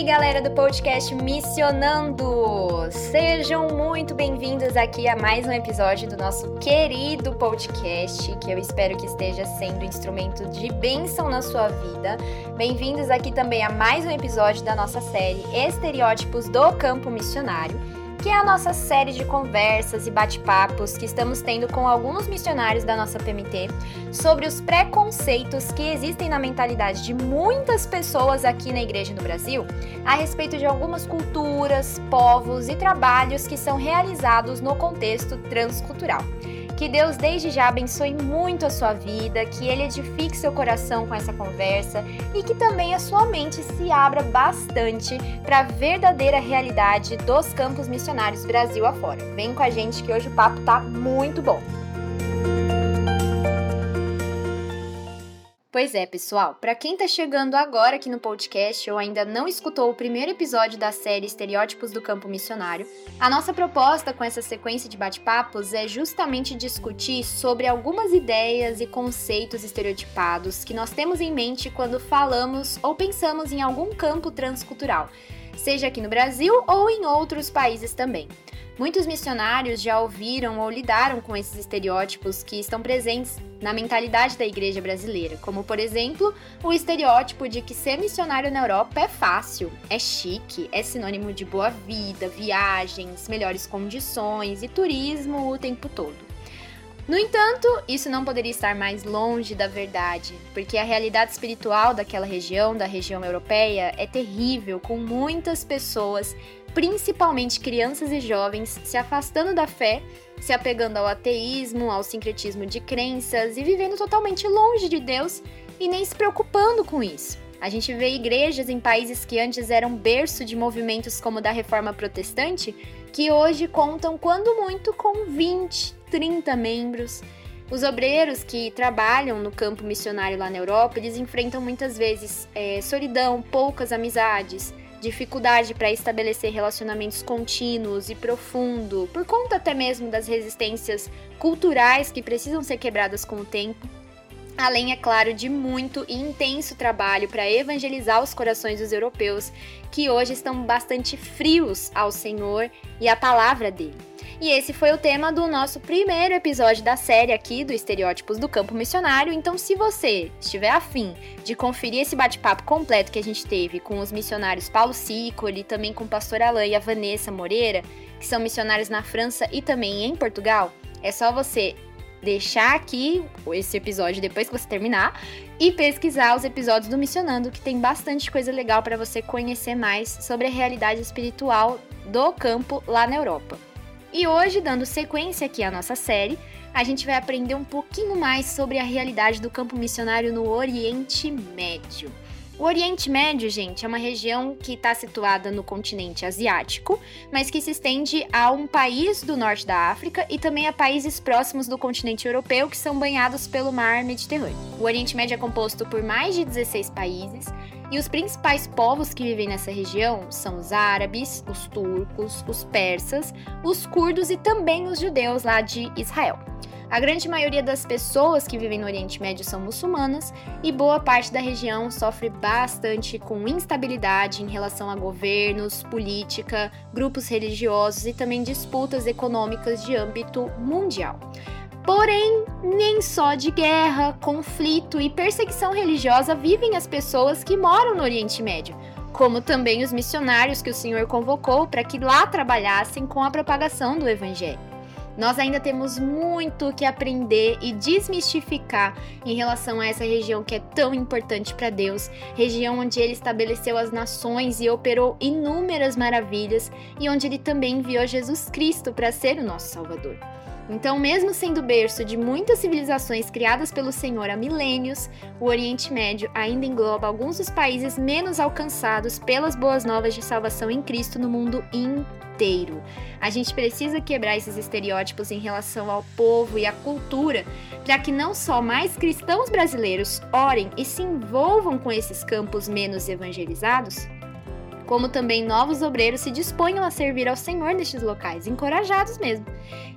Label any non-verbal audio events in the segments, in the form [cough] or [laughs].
Aí, galera do podcast Missionando! Sejam muito bem-vindos aqui a mais um episódio do nosso querido podcast, que eu espero que esteja sendo instrumento de bênção na sua vida. Bem-vindos aqui também a mais um episódio da nossa série Estereótipos do Campo Missionário que é a nossa série de conversas e bate-papos que estamos tendo com alguns missionários da nossa PMT sobre os preconceitos que existem na mentalidade de muitas pessoas aqui na igreja no Brasil a respeito de algumas culturas, povos e trabalhos que são realizados no contexto transcultural. Que Deus desde já abençoe muito a sua vida, que Ele edifique seu coração com essa conversa e que também a sua mente se abra bastante para a verdadeira realidade dos campos missionários Brasil afora. Vem com a gente que hoje o papo tá muito bom. Pois é, pessoal, para quem tá chegando agora aqui no podcast ou ainda não escutou o primeiro episódio da série Estereótipos do Campo Missionário, a nossa proposta com essa sequência de bate-papos é justamente discutir sobre algumas ideias e conceitos estereotipados que nós temos em mente quando falamos ou pensamos em algum campo transcultural, seja aqui no Brasil ou em outros países também. Muitos missionários já ouviram ou lidaram com esses estereótipos que estão presentes na mentalidade da igreja brasileira, como por exemplo o estereótipo de que ser missionário na Europa é fácil, é chique, é sinônimo de boa vida, viagens, melhores condições e turismo o tempo todo. No entanto, isso não poderia estar mais longe da verdade, porque a realidade espiritual daquela região, da região europeia, é terrível, com muitas pessoas principalmente crianças e jovens, se afastando da fé, se apegando ao ateísmo, ao sincretismo de crenças e vivendo totalmente longe de Deus e nem se preocupando com isso. A gente vê igrejas em países que antes eram berço de movimentos como o da Reforma Protestante, que hoje contam, quando muito, com 20, 30 membros. Os obreiros que trabalham no campo missionário lá na Europa, eles enfrentam muitas vezes é, solidão, poucas amizades, dificuldade para estabelecer relacionamentos contínuos e profundo, por conta até mesmo das resistências culturais que precisam ser quebradas com o tempo. Além, é claro, de muito e intenso trabalho para evangelizar os corações dos europeus, que hoje estão bastante frios ao Senhor e à palavra dele. E esse foi o tema do nosso primeiro episódio da série aqui do Estereótipos do Campo Missionário. Então, se você estiver afim de conferir esse bate-papo completo que a gente teve com os missionários Paulo Sicoli, também com o pastor Alain e a Vanessa Moreira, que são missionários na França e também em Portugal, é só você deixar aqui esse episódio depois que você terminar e pesquisar os episódios do Missionando, que tem bastante coisa legal para você conhecer mais sobre a realidade espiritual do campo lá na Europa. E hoje, dando sequência aqui à nossa série, a gente vai aprender um pouquinho mais sobre a realidade do campo missionário no Oriente Médio. O Oriente Médio, gente, é uma região que está situada no continente asiático, mas que se estende a um país do norte da África e também a países próximos do continente europeu que são banhados pelo mar Mediterrâneo. O Oriente Médio é composto por mais de 16 países e os principais povos que vivem nessa região são os árabes, os turcos, os persas, os curdos e também os judeus lá de Israel. A grande maioria das pessoas que vivem no Oriente Médio são muçulmanas e boa parte da região sofre bastante com instabilidade em relação a governos, política, grupos religiosos e também disputas econômicas de âmbito mundial. Porém, nem só de guerra, conflito e perseguição religiosa vivem as pessoas que moram no Oriente Médio, como também os missionários que o Senhor convocou para que lá trabalhassem com a propagação do Evangelho. Nós ainda temos muito que aprender e desmistificar em relação a essa região que é tão importante para Deus, região onde ele estabeleceu as nações e operou inúmeras maravilhas e onde ele também enviou Jesus Cristo para ser o nosso Salvador. Então, mesmo sendo berço de muitas civilizações criadas pelo Senhor há milênios, o Oriente Médio ainda engloba alguns dos países menos alcançados pelas boas novas de salvação em Cristo no mundo inteiro. A gente precisa quebrar esses estereótipos em relação ao povo e à cultura, para que não só mais cristãos brasileiros orem e se envolvam com esses campos menos evangelizados, como também novos obreiros se disponham a servir ao Senhor nestes locais, encorajados mesmo.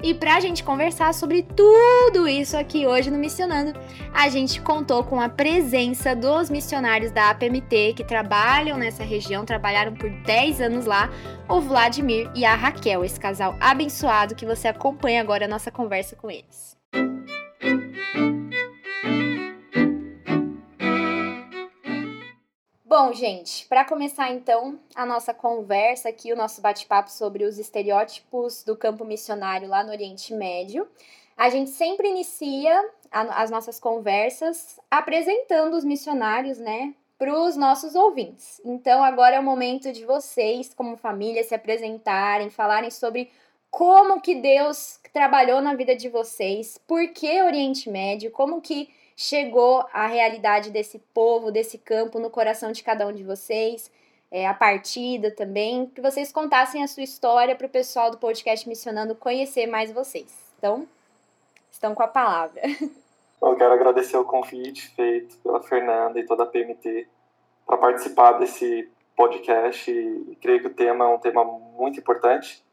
E para a gente conversar sobre tudo isso aqui hoje no Missionando, a gente contou com a presença dos missionários da APMT que trabalham nessa região, trabalharam por 10 anos lá, o Vladimir e a Raquel, esse casal abençoado que você acompanha agora a nossa conversa com eles. Bom, gente, para começar então a nossa conversa aqui, o nosso bate-papo sobre os estereótipos do campo missionário lá no Oriente Médio, a gente sempre inicia a, as nossas conversas apresentando os missionários, né, para os nossos ouvintes. Então, agora é o momento de vocês, como família, se apresentarem, falarem sobre como que Deus trabalhou na vida de vocês, por que Oriente Médio, como que chegou a realidade desse povo, desse campo no coração de cada um de vocês, é, a partida também, que vocês contassem a sua história para o pessoal do podcast Missionando conhecer mais vocês. Então, estão com a palavra. [laughs] Eu quero agradecer o convite feito pela Fernanda e toda a PMT para participar desse podcast e creio que o tema é um tema muito importante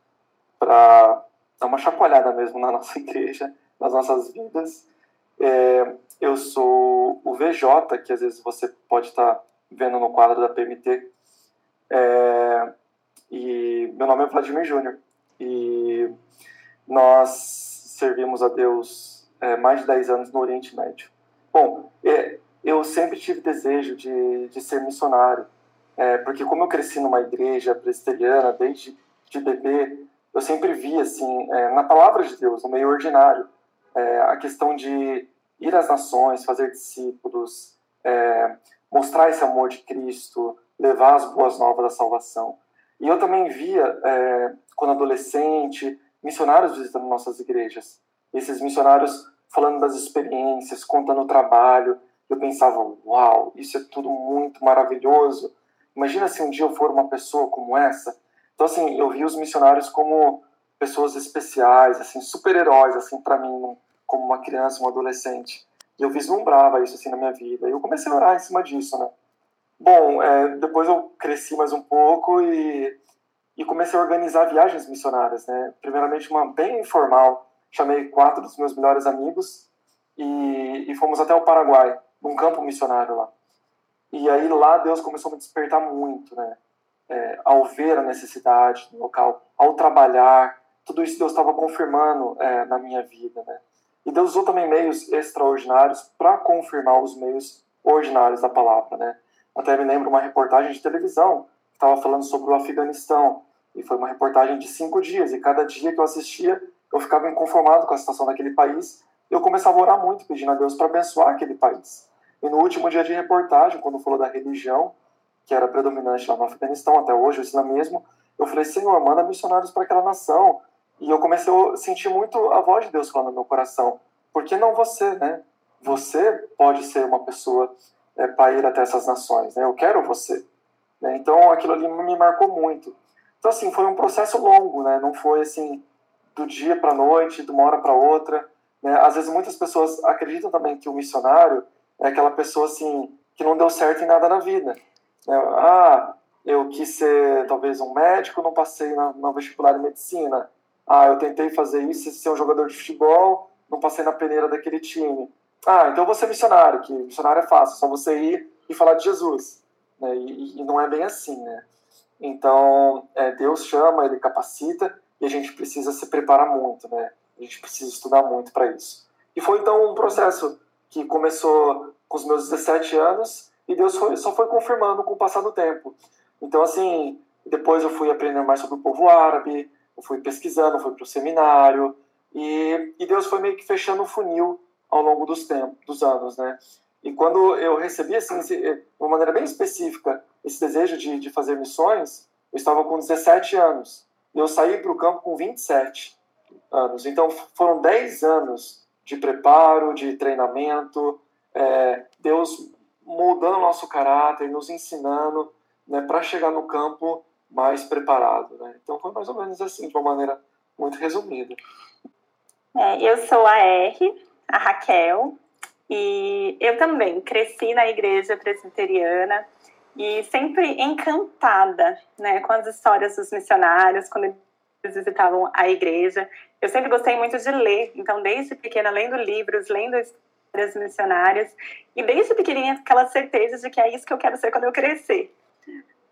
para dar uma chacoalhada mesmo na nossa [laughs] igreja, nas nossas vidas é, eu sou o VJ, que às vezes você pode estar vendo no quadro da PMT. É, e meu nome é Vladimir Júnior. E nós servimos a Deus é, mais de 10 anos no Oriente Médio. Bom, é, eu sempre tive desejo de, de ser missionário, é, porque como eu cresci numa igreja presbiteriana desde de bebê, eu sempre vi assim é, na palavra de Deus, no meio ordinário, é, a questão de ir às nações, fazer discípulos, é, mostrar esse amor de Cristo, levar as boas novas da salvação. E eu também via, é, quando adolescente, missionários visitando nossas igrejas. Esses missionários falando das experiências, contando o trabalho. Eu pensava, uau, isso é tudo muito maravilhoso. Imagina se um dia eu for uma pessoa como essa. Então, assim, eu vi os missionários como pessoas especiais, assim, super-heróis, assim, para mim, como uma criança, um adolescente. E eu vislumbrava isso assim na minha vida. E eu comecei a orar em cima disso, né? Bom, é, depois eu cresci mais um pouco e, e comecei a organizar viagens missionárias, né? Primeiramente uma bem informal. Chamei quatro dos meus melhores amigos e, e fomos até o Paraguai, num campo missionário lá. E aí lá Deus começou a me despertar muito, né? É, ao ver a necessidade do local, ao trabalhar, tudo isso Deus estava confirmando é, na minha vida, né? E Deus usou também meios extraordinários para confirmar os meios ordinários da palavra, né? Até me lembro uma reportagem de televisão que estava falando sobre o Afeganistão e foi uma reportagem de cinco dias e cada dia que eu assistia eu ficava inconformado com a situação daquele país e eu começava a orar muito pedindo a Deus para abençoar aquele país. E no último dia de reportagem, quando falou da religião que era predominante lá no Afeganistão até hoje, o islamismo, eu falei Senhor, manda missionários para aquela nação e eu comecei a sentir muito a voz de Deus falando no meu coração. Por que não você, né? Você pode ser uma pessoa é, para ir até essas nações, né? Eu quero você. Né? Então, aquilo ali me marcou muito. Então, assim, foi um processo longo, né? Não foi, assim, do dia para a noite, de uma hora para outra. Né? Às vezes, muitas pessoas acreditam também que o missionário é aquela pessoa, assim, que não deu certo em nada na vida. Né? Ah, eu quis ser, talvez, um médico, não passei na, na vestibular de medicina ah, eu tentei fazer isso, ser um jogador de futebol, não passei na peneira daquele time. Ah, então você é missionário, que missionário é fácil, só você ir e falar de Jesus. Né? E, e não é bem assim, né? Então, é, Deus chama, Ele capacita e a gente precisa se preparar muito, né? A gente precisa estudar muito para isso. E foi então um processo que começou com os meus 17 anos e Deus foi, só foi confirmando com o passar do tempo. Então, assim, depois eu fui aprendendo mais sobre o povo árabe, fui pesquisando, fui para o seminário, e, e Deus foi meio que fechando o funil ao longo dos tempos, dos anos, né? E quando eu recebi, assim, de uma maneira bem específica, esse desejo de, de fazer missões, eu estava com 17 anos. E eu saí para o campo com 27. anos. Então, foram 10 anos de preparo, de treinamento, é, Deus moldando nosso caráter, nos ensinando né, para chegar no campo mais preparado. Né? Então, foi mais ou menos assim, de uma maneira muito resumida. É, eu sou a R, a Raquel, e eu também cresci na igreja presbiteriana e sempre encantada né, com as histórias dos missionários, quando eles visitavam a igreja. Eu sempre gostei muito de ler, então desde pequena lendo livros, lendo histórias missionárias e desde pequenininha aquela certeza de que é isso que eu quero ser quando eu crescer.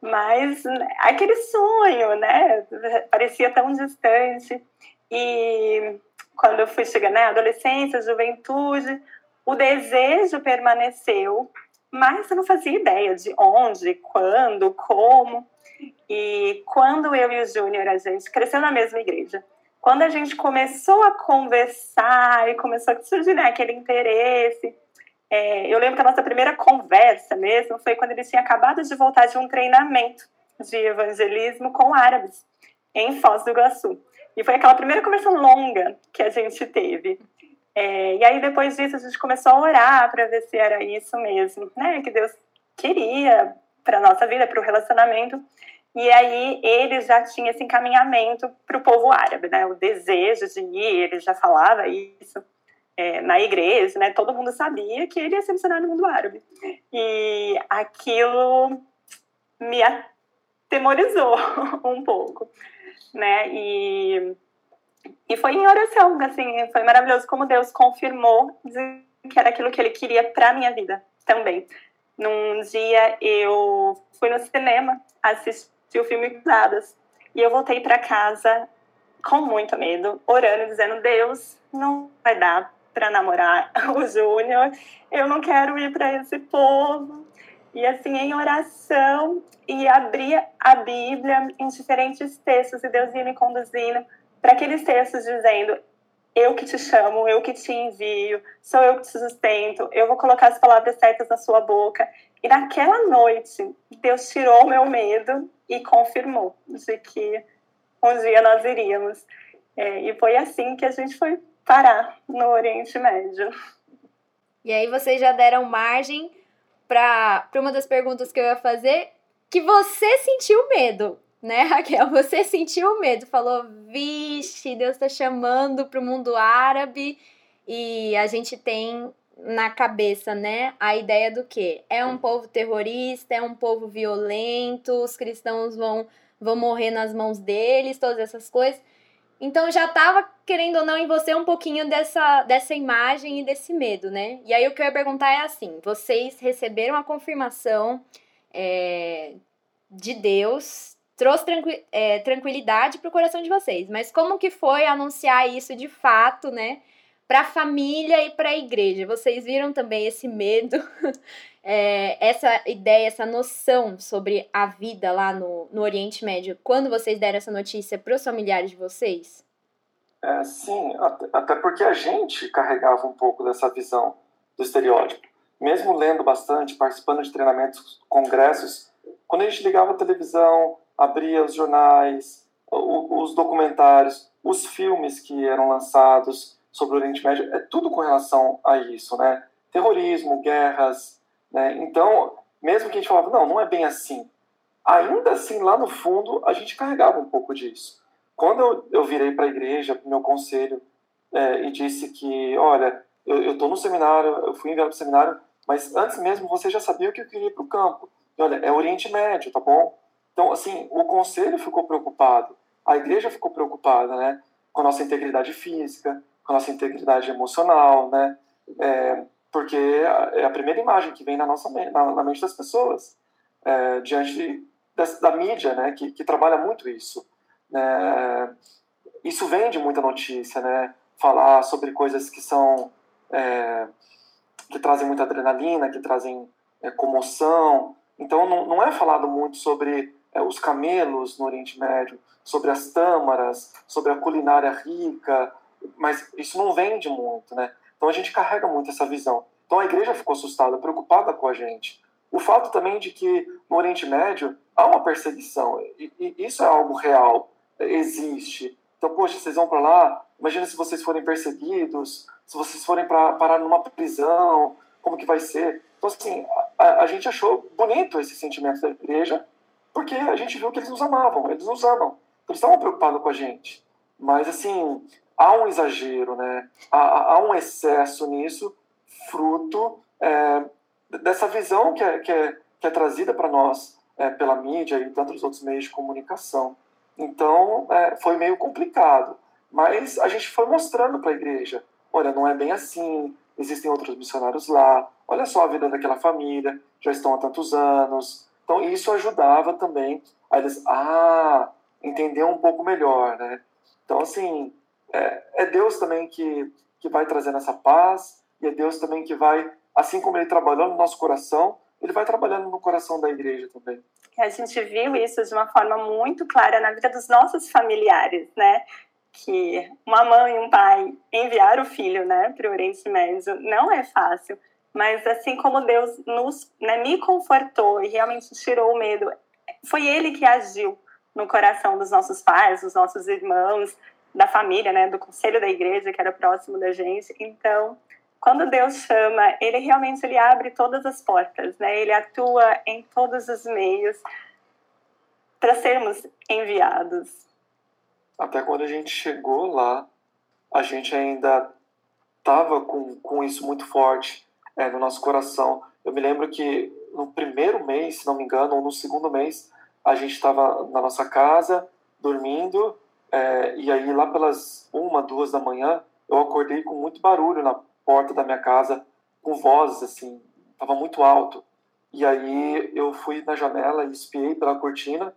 Mas aquele sonho, né, parecia tão distante e quando eu fui chegando na né, adolescência, juventude, o desejo permaneceu, mas eu não fazia ideia de onde, quando, como. E quando eu e o Júnior, a gente cresceu na mesma igreja, quando a gente começou a conversar e começou a surgir né, aquele interesse, é, eu lembro que a nossa primeira conversa mesmo foi quando ele tinha acabado de voltar de um treinamento de evangelismo com árabes em Foz do Iguaçu. E foi aquela primeira conversa longa que a gente teve. É, e aí, depois disso, a gente começou a orar para ver se era isso mesmo, né? Que Deus queria para nossa vida, para o relacionamento. E aí, ele já tinha esse encaminhamento para o povo árabe, né? O desejo de ir, ele já falava isso é, na igreja, né? Todo mundo sabia que ele ia ser missionário no mundo árabe. E aquilo me atemorizou [laughs] um pouco, né? E e foi em oração, assim, foi maravilhoso como Deus confirmou que era aquilo que ele queria para minha vida também. Num dia eu fui no cinema assistir o filme Cruzadas e eu voltei para casa com muito medo, orando, dizendo: Deus, não vai dar para namorar [laughs] o Júnior, eu não quero ir para esse povo. E assim, em oração, e abria a Bíblia em diferentes textos, e Deus ia me conduzindo para aqueles textos dizendo eu que te chamo, eu que te envio, sou eu que te sustento, eu vou colocar as palavras certas na sua boca. E naquela noite, Deus tirou o meu medo e confirmou de que um dia nós iríamos. É, e foi assim que a gente foi parar no Oriente Médio. E aí vocês já deram margem para uma das perguntas que eu ia fazer, que você sentiu medo né, [laughs] Raquel? Você sentiu medo, falou, vixe, Deus está chamando para o mundo árabe e a gente tem na cabeça, né, a ideia do que é um povo terrorista, é um povo violento, os cristãos vão vão morrer nas mãos deles, todas essas coisas. Então já tava querendo ou não em você um pouquinho dessa dessa imagem e desse medo, né? E aí o que eu ia perguntar é assim: vocês receberam a confirmação é, de Deus trouxe tranqui é, tranquilidade para o coração de vocês. Mas como que foi anunciar isso de fato, né? Para a família e para a igreja? Vocês viram também esse medo, [laughs] é, essa ideia, essa noção sobre a vida lá no, no Oriente Médio, quando vocês deram essa notícia para os familiares de vocês? É, sim, até porque a gente carregava um pouco dessa visão do estereótipo. Mesmo lendo bastante, participando de treinamentos, congressos, quando a gente ligava a televisão, abria os jornais, os documentários, os filmes que eram lançados sobre o Oriente Médio, é tudo com relação a isso, né? Terrorismo, guerras, né? Então, mesmo que a gente falava, não, não é bem assim, ainda assim, lá no fundo, a gente carregava um pouco disso. Quando eu, eu virei para a igreja, para o meu conselho, é, e disse que, olha, eu estou no seminário, eu fui enviado para o seminário, mas antes mesmo você já sabia o que eu queria para o campo. E, olha, é Oriente Médio, tá bom? Então, assim, o conselho ficou preocupado, a igreja ficou preocupada, né? Com a nossa integridade física, com a nossa integridade emocional, né? É, porque é a primeira imagem que vem na nossa na, na mente das pessoas é, diante da, da, mídia, né? Que, que trabalha muito isso. Né? Isso vende muita notícia, né? Falar sobre coisas que são é, que trazem muita adrenalina, que trazem é, comoção. Então, não, não é falado muito sobre é, os camelos no Oriente Médio, sobre as tâmaras, sobre a culinária rica, mas isso não vende muito, né? Então a gente carrega muito essa visão. Então a igreja ficou assustada, preocupada com a gente. O fato também de que no Oriente Médio há uma perseguição, e, e isso é algo real, existe. Então, poxa, vocês vão para lá, Imagina se vocês forem perseguidos, se vocês forem para parar numa prisão, como que vai ser? Então, assim, a, a, gente achou bonito esse sentimento da igreja, porque a gente viu que eles nos amavam, eles nos amam. Eles estavam preocupados com a gente. Mas, assim, há um exagero, né? Há, há um excesso nisso, fruto é, dessa visão que é, que é, que é trazida para nós é, pela mídia e tantos outros meios de comunicação. Então, é, foi meio complicado. Mas a gente foi mostrando para a igreja: olha, não é bem assim, existem outros missionários lá, olha só a vida daquela família, já estão há tantos anos. Então, isso ajudava também a eles, ah, entender um pouco melhor, né? Então, assim, é, é Deus também que, que vai trazendo essa paz, e é Deus também que vai, assim como Ele trabalhou no nosso coração, Ele vai trabalhando no coração da igreja também. A gente viu isso de uma forma muito clara na vida dos nossos familiares, né? Que uma mãe e um pai enviar o filho, né, para o Oriente Médio não é fácil, mas assim como Deus nos, né, me confortou e realmente tirou o medo, foi Ele que agiu no coração dos nossos pais, dos nossos irmãos, da família, né, do conselho da igreja que era próximo da gente. Então, quando Deus chama, ele realmente ele abre todas as portas, né? Ele atua em todos os meios para sermos enviados. Até quando a gente chegou lá, a gente ainda estava com, com isso muito forte é, no nosso coração. Eu me lembro que no primeiro mês, se não me engano, ou no segundo mês, a gente estava na nossa casa, dormindo, é, e aí lá pelas uma, duas da manhã, eu acordei com muito barulho na porta da minha casa, com vozes assim, estava muito alto. E aí eu fui na janela e espiei pela cortina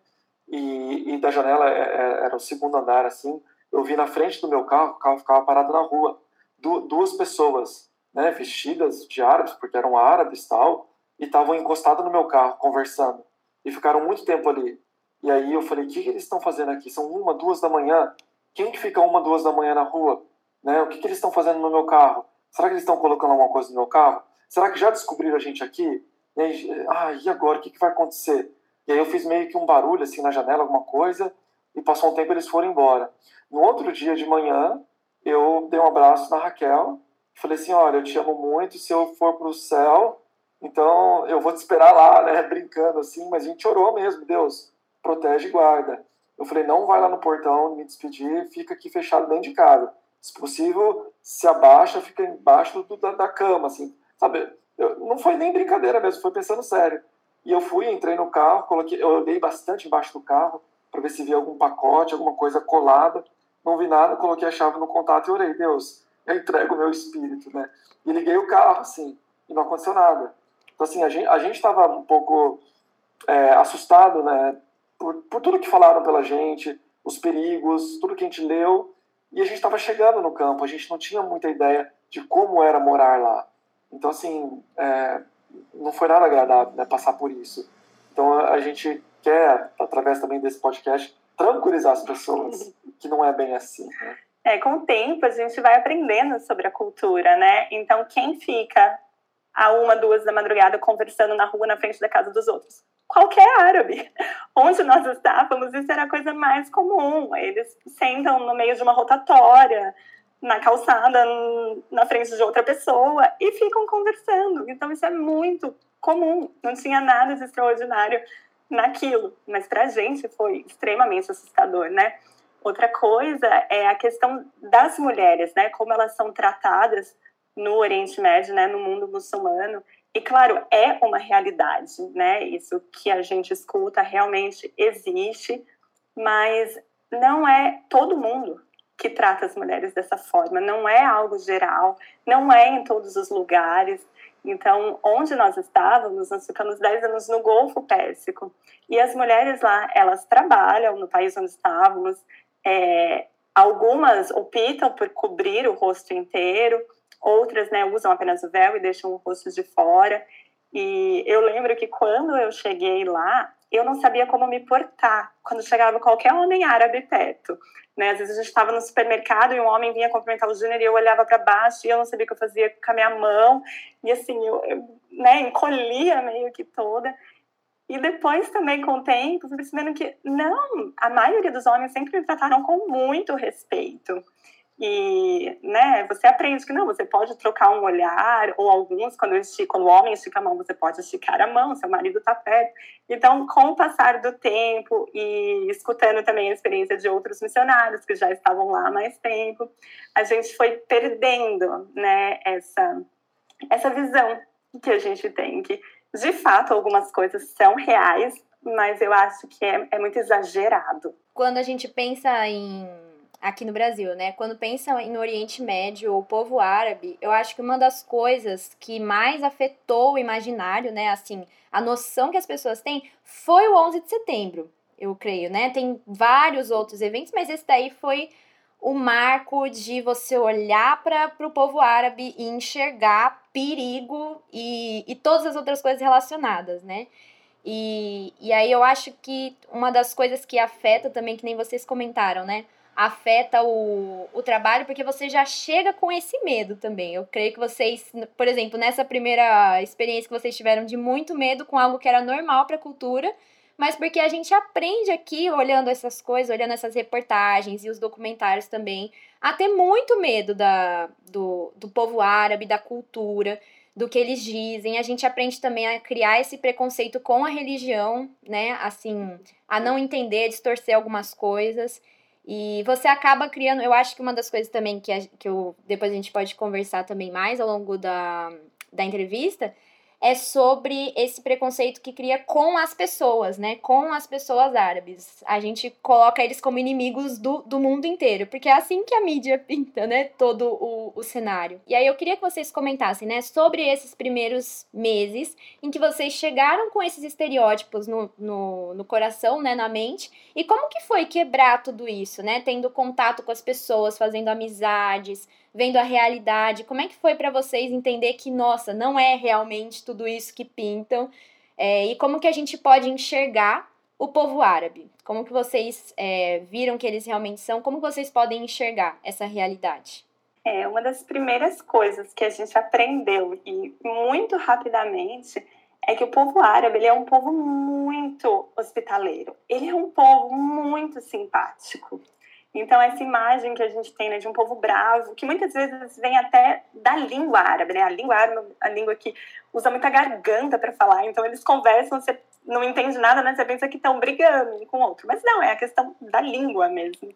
e, e da janela é, é, era o segundo andar assim. Eu vi na frente do meu carro, o carro ficava parado na rua, du duas pessoas, né, vestidas de árabes, porque eram árabes tal, e estavam encostadas no meu carro conversando e ficaram muito tempo ali. E aí eu falei, o que, que eles estão fazendo aqui? São uma, duas da manhã. Quem que fica uma, duas da manhã na rua? Né? O que, que eles estão fazendo no meu carro? Será que eles estão colocando alguma coisa no meu carro? Será que já descobriram a gente aqui? E aí, ah, e agora? O que, que vai acontecer? E aí eu fiz meio que um barulho assim na janela, alguma coisa, e passou um tempo eles foram embora. No outro dia de manhã, eu dei um abraço na Raquel, falei assim, olha, eu te amo muito, se eu for para o céu, então eu vou te esperar lá, né, [laughs] brincando assim, mas a gente orou mesmo, Deus, protege e guarda. Eu falei, não vai lá no portão me despedir, fica aqui fechado dentro de casa se possível, se abaixa, fica embaixo do, da, da, cama, assim, sabe? Eu, não foi nem brincadeira mesmo, foi pensando sério. E eu fui, entrei no carro, coloquei, eu olhei bastante embaixo do carro para ver se via algum pacote, alguma coisa colada. Não vi nada, coloquei a chave no contato e orei, Deus, eu entrego o meu espírito, né? E liguei o carro, assim, e não aconteceu nada. Então, assim, a gente estava um pouco é, assustado, né? Por, por tudo que falaram pela gente, os perigos, tudo que a gente leu, e a gente estava chegando no campo, a gente não tinha muita ideia de como era morar lá. Então, assim, é, não foi nada agradável né, passar por isso. Então, a gente quer, através também desse podcast, tranquilizar as pessoas [laughs] que não é bem assim. Né? É, com o tempo a gente vai aprendendo sobre a cultura, né? Então, quem fica a uma, duas da madrugada conversando na rua na frente da casa dos outros? Qualquer árabe. [laughs] Onde nós estávamos, isso era a coisa mais comum. Eles sentam no meio de uma rotatória, na calçada, na frente de outra pessoa e ficam conversando. Então, isso é muito comum. Não tinha nada de extraordinário naquilo. Mas para a gente foi extremamente assustador, né? Outra coisa é a questão das mulheres, né? Como elas são tratadas no Oriente Médio, né? No mundo muçulmano. E claro, é uma realidade, né? Isso que a gente escuta realmente existe, mas não é todo mundo que trata as mulheres dessa forma, não é algo geral, não é em todos os lugares. Então, onde nós estávamos, nós ficamos 10 anos no Golfo Pérsico. E as mulheres lá, elas trabalham no país onde estávamos, é, algumas optam por cobrir o rosto inteiro, outras né, usam apenas o véu e deixam o rosto de fora. E eu lembro que quando eu cheguei lá, eu não sabia como me portar quando chegava qualquer homem árabe perto. Né? Às vezes a gente estava no supermercado e um homem vinha cumprimentar o Júnior e eu olhava para baixo e eu não sabia o que eu fazia com a minha mão. E assim, eu, eu né, encolhia meio que toda. E depois também, com o tempo, percebendo que não, a maioria dos homens sempre me trataram com muito respeito. E, né, você aprende que não, você pode trocar um olhar, ou alguns, quando, o homem estica a mão, você pode esticar a mão, seu marido está perto. Então, com o passar do tempo e escutando também a experiência de outros missionários que já estavam lá há mais tempo, a gente foi perdendo, né, essa, essa visão que a gente tem, que de fato algumas coisas são reais, mas eu acho que é, é muito exagerado. Quando a gente pensa em aqui no Brasil, né? Quando pensam no Oriente Médio ou povo árabe, eu acho que uma das coisas que mais afetou o imaginário, né, assim, a noção que as pessoas têm, foi o 11 de setembro, eu creio, né? Tem vários outros eventos, mas esse daí foi o marco de você olhar para o povo árabe e enxergar perigo e, e todas as outras coisas relacionadas, né? E, e aí eu acho que uma das coisas que afeta também, que nem vocês comentaram, né? Afeta o, o trabalho, porque você já chega com esse medo também. Eu creio que vocês, por exemplo, nessa primeira experiência que vocês tiveram de muito medo com algo que era normal para a cultura, mas porque a gente aprende aqui, olhando essas coisas, olhando essas reportagens e os documentários também, a ter muito medo da, do, do povo árabe, da cultura, do que eles dizem. A gente aprende também a criar esse preconceito com a religião, né? Assim, a não entender, a distorcer algumas coisas. E você acaba criando, eu acho que uma das coisas também que, a, que eu, depois a gente pode conversar também mais ao longo da, da entrevista, é sobre esse preconceito que cria com as pessoas, né? Com as pessoas árabes. A gente coloca eles como inimigos do, do mundo inteiro, porque é assim que a mídia pinta, né? Todo o, o cenário. E aí eu queria que vocês comentassem, né? Sobre esses primeiros meses em que vocês chegaram com esses estereótipos no, no, no coração, né? Na mente. E como que foi quebrar tudo isso, né? Tendo contato com as pessoas, fazendo amizades, vendo a realidade. Como é que foi para vocês entender que, nossa, não é realmente tudo isso que pintam? É, e como que a gente pode enxergar o povo árabe? Como que vocês é, viram que eles realmente são? Como vocês podem enxergar essa realidade? É, uma das primeiras coisas que a gente aprendeu e muito rapidamente é que o povo árabe ele é um povo muito hospitaleiro. Ele é um povo muito simpático. Então, essa imagem que a gente tem né, de um povo bravo, que muitas vezes vem até da língua árabe, né? A língua árabe é a língua que usa muita garganta para falar, então eles conversam, você não entende nada, né? Você pensa que estão brigando um com o outro. Mas não, é a questão da língua mesmo.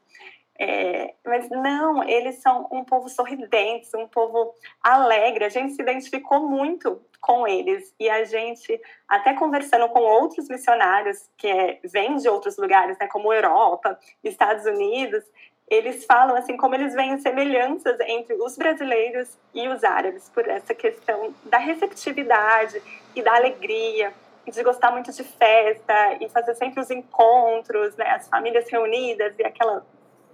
É, mas não, eles são um povo sorridente, um povo alegre. A gente se identificou muito com eles e a gente, até conversando com outros missionários que é, vêm de outros lugares, né, como Europa, Estados Unidos, eles falam assim como eles veem semelhanças entre os brasileiros e os árabes por essa questão da receptividade e da alegria de gostar muito de festa e fazer sempre os encontros, né, as famílias reunidas e aquela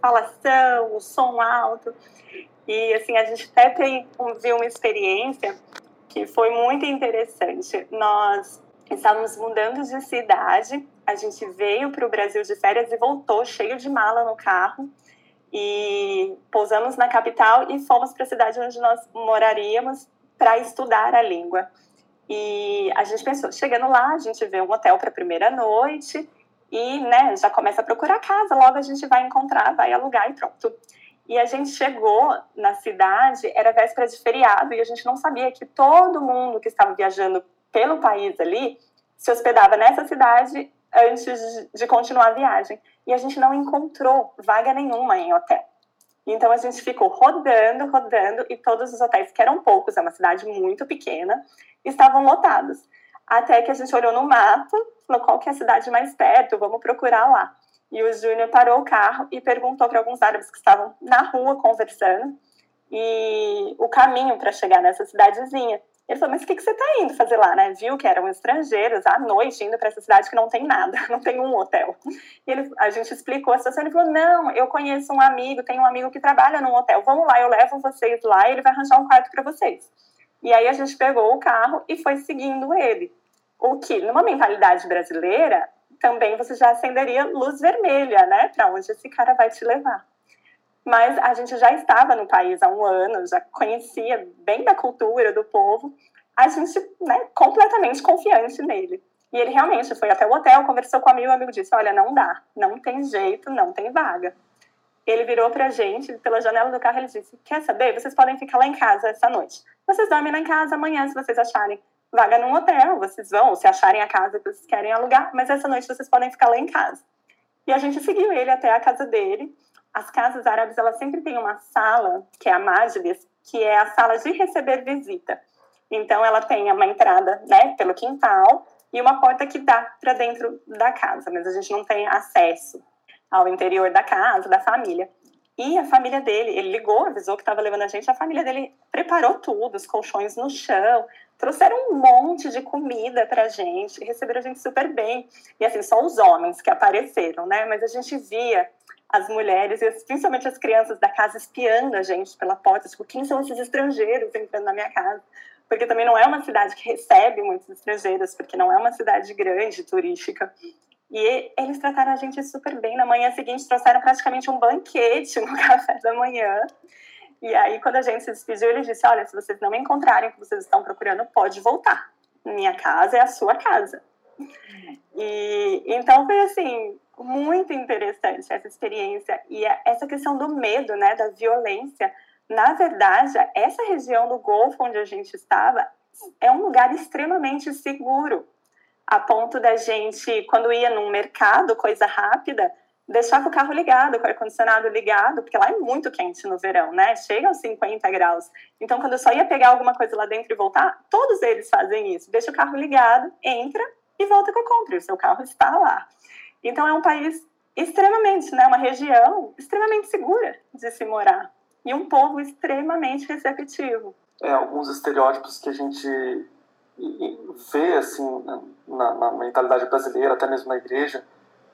falação, o som alto. E assim, a gente até tem, viu uma experiência que foi muito interessante. Nós estávamos mudando de cidade, a gente veio para o Brasil de férias e voltou cheio de mala no carro. E pousamos na capital e fomos para a cidade onde nós moraríamos para estudar a língua. E a gente pensou, chegando lá, a gente vê um hotel para a primeira noite e né, já começa a procurar casa, logo a gente vai encontrar, vai alugar e pronto. E a gente chegou na cidade, era véspera de feriado, e a gente não sabia que todo mundo que estava viajando pelo país ali se hospedava nessa cidade antes de continuar a viagem. E a gente não encontrou vaga nenhuma em hotel. Então a gente ficou rodando, rodando, e todos os hotéis, que eram poucos, é uma cidade muito pequena, estavam lotados. Até que a gente olhou no mapa, falou qual que é a cidade mais perto, vamos procurar lá. E o Júnior parou o carro e perguntou para alguns árabes que estavam na rua conversando e o caminho para chegar nessa cidadezinha. Ele falou, mas o que, que você está indo fazer lá, né? Viu que eram estrangeiros à noite indo para essa cidade que não tem nada, [laughs] não tem um hotel. E ele, a gente explicou a situação, ele falou, não, eu conheço um amigo, tem um amigo que trabalha num hotel, vamos lá, eu levo vocês lá e ele vai arranjar um quarto para vocês. E aí a gente pegou o carro e foi seguindo ele. O que, numa mentalidade brasileira, também você já acenderia luz vermelha, né? Para onde esse cara vai te levar. Mas a gente já estava no país há um ano, já conhecia bem da cultura do povo, a gente, né, completamente confiante nele. E ele realmente foi até o hotel, conversou com o amigo, o amigo disse: Olha, não dá, não tem jeito, não tem vaga. ele virou para a gente, pela janela do carro, ele disse: Quer saber? Vocês podem ficar lá em casa essa noite. Vocês dormem lá em casa amanhã, se vocês acharem vaga num hotel, vocês vão, se acharem a casa que vocês querem alugar, mas essa noite vocês podem ficar lá em casa. E a gente seguiu ele até a casa dele. As casas árabes, elas sempre têm uma sala, que é a majlis, que é a sala de receber visita. Então, ela tem uma entrada né, pelo quintal e uma porta que dá para dentro da casa, mas a gente não tem acesso ao interior da casa, da família. E a família dele, ele ligou, avisou que estava levando a gente, a família dele preparou tudo, os colchões no chão, trouxeram um monte de comida pra gente, receberam a gente super bem. E assim, só os homens que apareceram, né? Mas a gente via as mulheres, e principalmente as crianças da casa, espiando a gente pela porta, tipo, quem são esses estrangeiros entrando na minha casa? Porque também não é uma cidade que recebe muitos estrangeiros, porque não é uma cidade grande, turística. E eles trataram a gente super bem. Na manhã seguinte, trouxeram praticamente um banquete [laughs] no café da manhã. E aí, quando a gente se despediu, ele disse: Olha, se vocês não me encontrarem que vocês estão procurando, pode voltar. Minha casa é a sua casa. E então foi assim muito interessante essa experiência e essa questão do medo, né, da violência. Na verdade, essa região do Golfo onde a gente estava é um lugar extremamente seguro a ponto da gente, quando ia num mercado, coisa rápida, deixava o carro ligado, com o ar-condicionado ligado, porque lá é muito quente no verão, né? Chega aos 50 graus. Então, quando eu só ia pegar alguma coisa lá dentro e voltar, todos eles fazem isso. Deixa o carro ligado, entra e volta com o compre. O seu carro está lá. Então, é um país extremamente, né? Uma região extremamente segura de se morar. E um povo extremamente receptivo. É, alguns estereótipos que a gente vê assim na, na, mentalidade brasileira, até mesmo na igreja,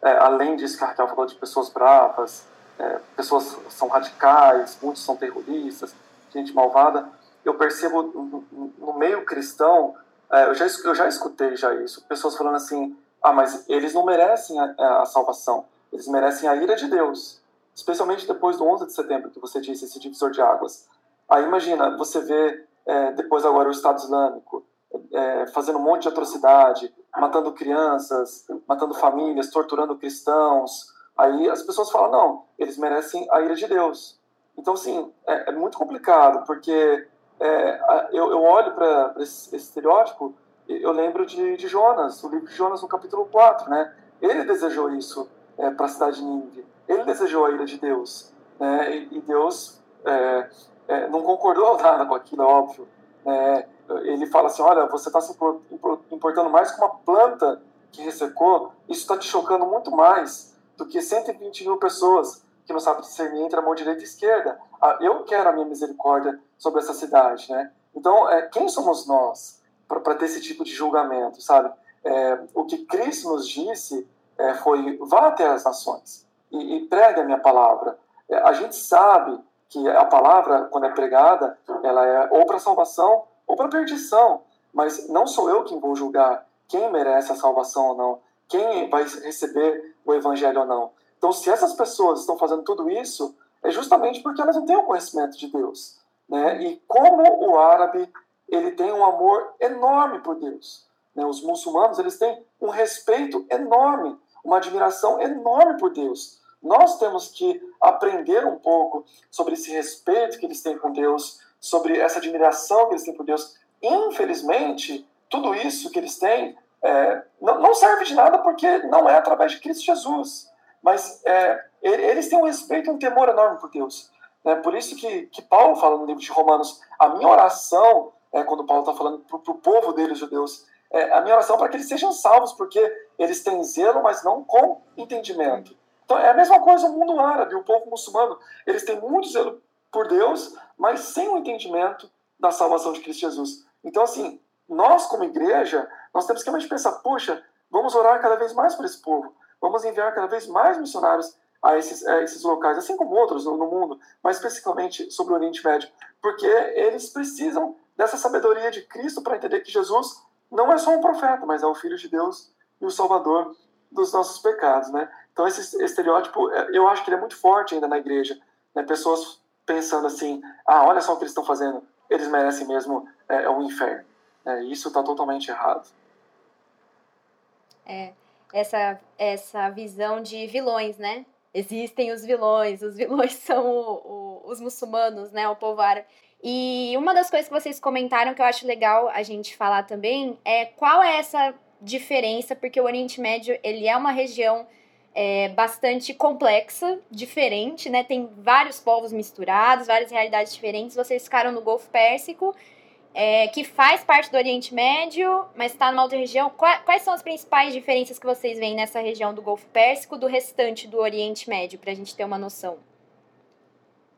é, além disso que a Raquel falou de pessoas bravas, é, pessoas são radicais, muitos são terroristas, gente malvada, eu percebo no, meio cristão, é, eu, já, eu já escutei já isso, pessoas falando assim, ah, mas eles não merecem a, a salvação, eles merecem a ira de Deus, especialmente depois do 11 de setembro, que você disse, esse divisor de águas. Aí imagina, você vê é, depois agora o Estado Islâmico, é, fazendo um monte de atrocidade, matando crianças, matando famílias, torturando cristãos. Aí as pessoas falam, não, eles merecem a ira de Deus. Então, assim, é, é muito complicado, porque é, eu, eu, olho para esse, esse, estereótipo, eu lembro de, de, Jonas, o livro de Jonas no capítulo 4, né? Ele desejou isso é, para a cidade de Nínive. Ele desejou a ira de Deus. Né? E, e Deus é, é, não concordou [laughs] nada com aquilo, é óbvio. Né? Ele fala assim: olha, você está se importando mais com uma planta que ressecou, isso está te chocando muito mais do que 120 mil pessoas que não sabem discernir entre a mão direita e esquerda. Ah, eu quero a minha misericórdia sobre essa cidade, né? Então, é, quem somos nós para ter esse tipo de julgamento, sabe? É, o que Cristo nos disse é, foi: vá até as nações e, e pregue a minha palavra. É, a gente sabe que a palavra, quando é pregada, ela é ou para salvação ou para perdição. Mas não sou eu quem vou julgar quem merece a salvação ou não, quem vai receber o evangelho ou não. Então, se essas pessoas estão fazendo tudo isso, é justamente porque elas não têm o conhecimento de Deus. Né? E como o árabe ele tem um amor enorme por Deus. Né? Os muçulmanos eles têm um respeito enorme, uma admiração enorme por Deus. Nós temos que aprender um pouco sobre esse respeito que eles têm com Deus, sobre essa admiração que eles têm por Deus. Infelizmente, tudo isso que eles têm é, não, não, serve de nada porque não é através de Cristo Jesus. Mas é, eles têm um respeito e um temor enorme por Deus. Né? Por isso que, que Paulo fala no livro de Romanos, a minha oração, é, quando Paulo está falando para o povo deles, judeus, é, a minha oração é para que eles sejam salvos, porque eles têm zelo, mas não com entendimento. Então é a mesma coisa o mundo árabe, o povo muçulmano. Eles têm muito zelo por Deus, mas sem o entendimento da salvação de Cristo Jesus. Então, assim, nós como igreja, nós temos que realmente pensar, puxa, vamos orar cada vez mais por esse povo, vamos enviar cada vez mais missionários a esses, a esses locais, assim como outros no, mundo, mas especificamente sobre o Oriente Médio, porque eles precisam dessa sabedoria de Cristo para entender que Jesus não é só um profeta, mas é o Filho de Deus e o Salvador dos nossos pecados, né? Então esse estereótipo, eu acho que ele é muito forte ainda na igreja, né? Pessoas pensando assim, ah, olha só o que eles estão fazendo, eles merecem mesmo é, é o inferno. É, isso está totalmente errado. É, essa, essa visão de vilões, né? existem os vilões, os vilões [laughs] são o, o, os muçulmanos, né, o povo árabe. E uma das coisas que vocês comentaram que eu acho legal a gente falar também é qual é essa diferença, porque o Oriente Médio ele é uma região é, bastante complexa, diferente, né? Tem vários povos misturados, várias realidades diferentes. Vocês ficaram no Golfo Pérsico, é, que faz parte do Oriente Médio, mas está numa outra região. Quais, são as principais diferenças que vocês veem nessa região do Golfo Pérsico do restante do Oriente Médio, para a gente ter uma noção?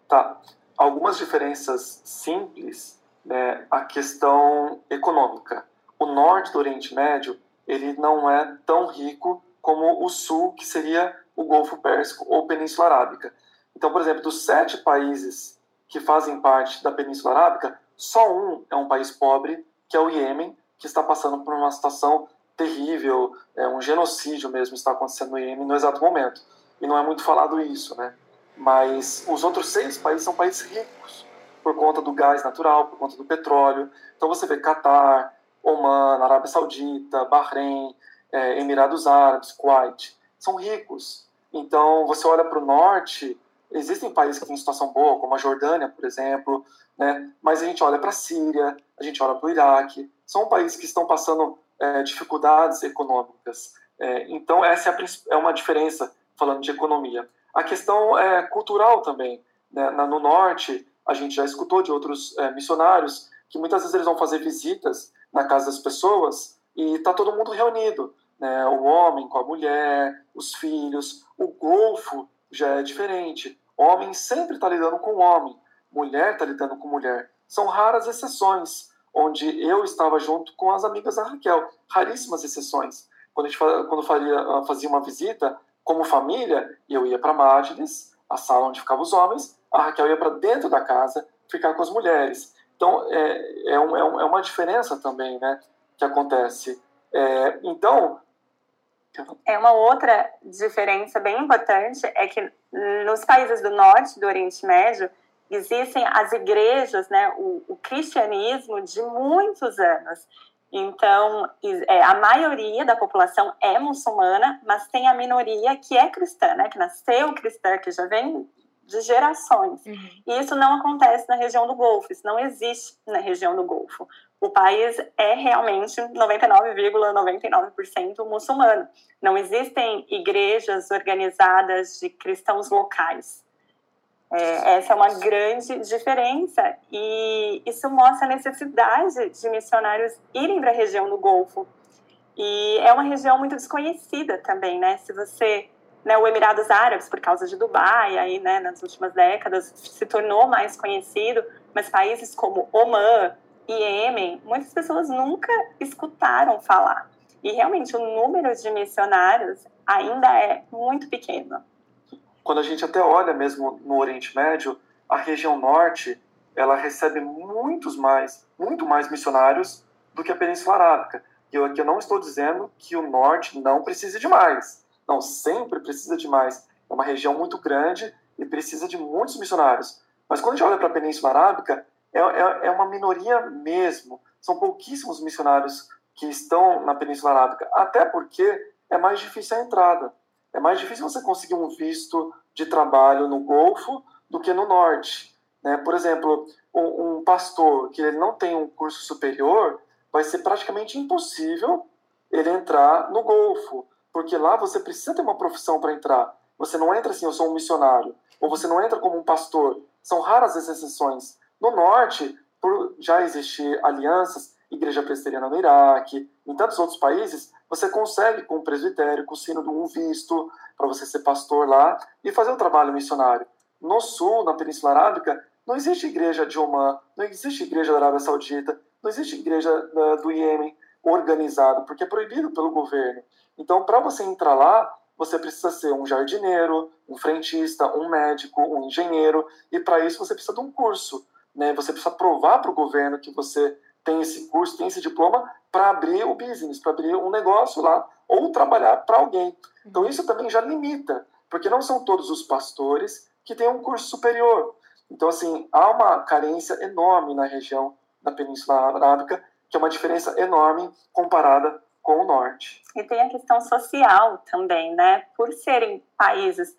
Tá. Algumas diferenças simples, né, a questão econômica. O norte do Oriente Médio, ele não é tão rico como o sul, que seria o Golfo Pérsico ou Península Arábica. Então, por exemplo, dos sete países que fazem parte da Península Arábica, só um é um país pobre, que é o Iêmen, que está passando por uma situação terrível, é, um genocídio mesmo está acontecendo no Iêmen no exato momento. E não é muito falado isso, né? Mas os outros seis países são países ricos, por conta do gás natural, por conta do petróleo. Então você vê Catar, Oman, Arábia Saudita, Bahrein, é, Emirados Árabes, Kuwait, são ricos. Então, você olha para o norte, existem países que têm situação boa, como a Jordânia, por exemplo, né? mas a gente olha para a Síria, a gente olha para o Iraque, são países que estão passando é, dificuldades econômicas. É, então, essa é, a, é, uma diferença, falando de economia. A questão é cultural também. Né? no norte, a gente já escutou de outros é, missionários que muitas vezes eles vão fazer visitas na casa das pessoas e está todo mundo reunido, né? O homem com a mulher, os filhos. O golfo já é diferente. Homem sempre está lidando com homem, mulher está lidando com mulher. São raras exceções, onde eu estava junto com as amigas da Raquel. Raríssimas exceções. Quando a gente quando fazia, fazia uma visita como família, eu ia para Majlis, a sala onde ficavam os homens, a Raquel ia para dentro da casa ficar com as mulheres. Então, é, é, um, é, uma diferença também, né? Que acontece. É, então. É uma outra diferença bem importante é que nos países do norte do Oriente Médio existem as igrejas, né, o, o cristianismo de muitos anos. Então, é, a maioria da população é muçulmana, mas tem a minoria que é cristã, né, que nasceu cristã, que já vem de gerações. Uhum. E isso não acontece na região do Golfo, isso não existe na região do Golfo. O país é realmente 99,99% ,99 muçulmano. Não existem igrejas organizadas de cristãos locais. É, essa é uma grande diferença e isso mostra a necessidade de missionários irem para a região do Golfo. E é uma região muito desconhecida também, né? Se você né, o Emirados Árabes, por causa de Dubai, aí, né, nas últimas décadas, se tornou mais conhecido, mas países como Oman Iêmen, muitas pessoas nunca escutaram falar. E realmente o número de missionários ainda é muito pequeno. Quando a gente até olha mesmo no Oriente Médio, a região norte, ela recebe muitos mais, muito mais missionários do que a Península Arábica. E eu aqui não estou dizendo que o norte não precise de mais não, sempre precisa de mais. É uma região muito grande e precisa de muitos missionários. Mas quando a gente olha para a Península Arábica, é, é, é uma minoria mesmo. São pouquíssimos missionários que estão na Península Arábica, até porque é mais difícil a entrada. É mais difícil você conseguir um visto de trabalho no Golfo do que no Norte. Né? Por exemplo, um, um pastor que ele não tem um curso superior, vai ser praticamente impossível ele entrar no Golfo porque lá você precisa ter uma profissão para entrar. Você não entra assim, eu sou um missionário, ou você não entra como um pastor. São raras as exceções. No norte, por já existir alianças, Igreja Presbiteriana no Iraque, em tantos outros países, você consegue com o presbitério, com o sino de um visto, para você ser pastor lá e fazer o trabalho missionário. No sul, na Península Arábica, não existe igreja de Oman, não existe igreja da Arábia Saudita, não existe igreja uh, do Iêmen organizada, porque é proibido pelo governo. Então, para você entrar lá, você precisa ser um jardineiro, um frentista, um médico, um engenheiro, e para isso você precisa de um curso. Né? Você precisa provar para o governo que você tem esse curso, tem esse diploma, para abrir o business, para abrir um negócio lá, ou trabalhar para alguém. Então, isso também já limita, porque não são todos os pastores que têm um curso superior. Então, assim, há uma carência enorme na região da Península Arábica, que é uma diferença enorme comparada com o norte. E tem a questão social também, né? Por serem países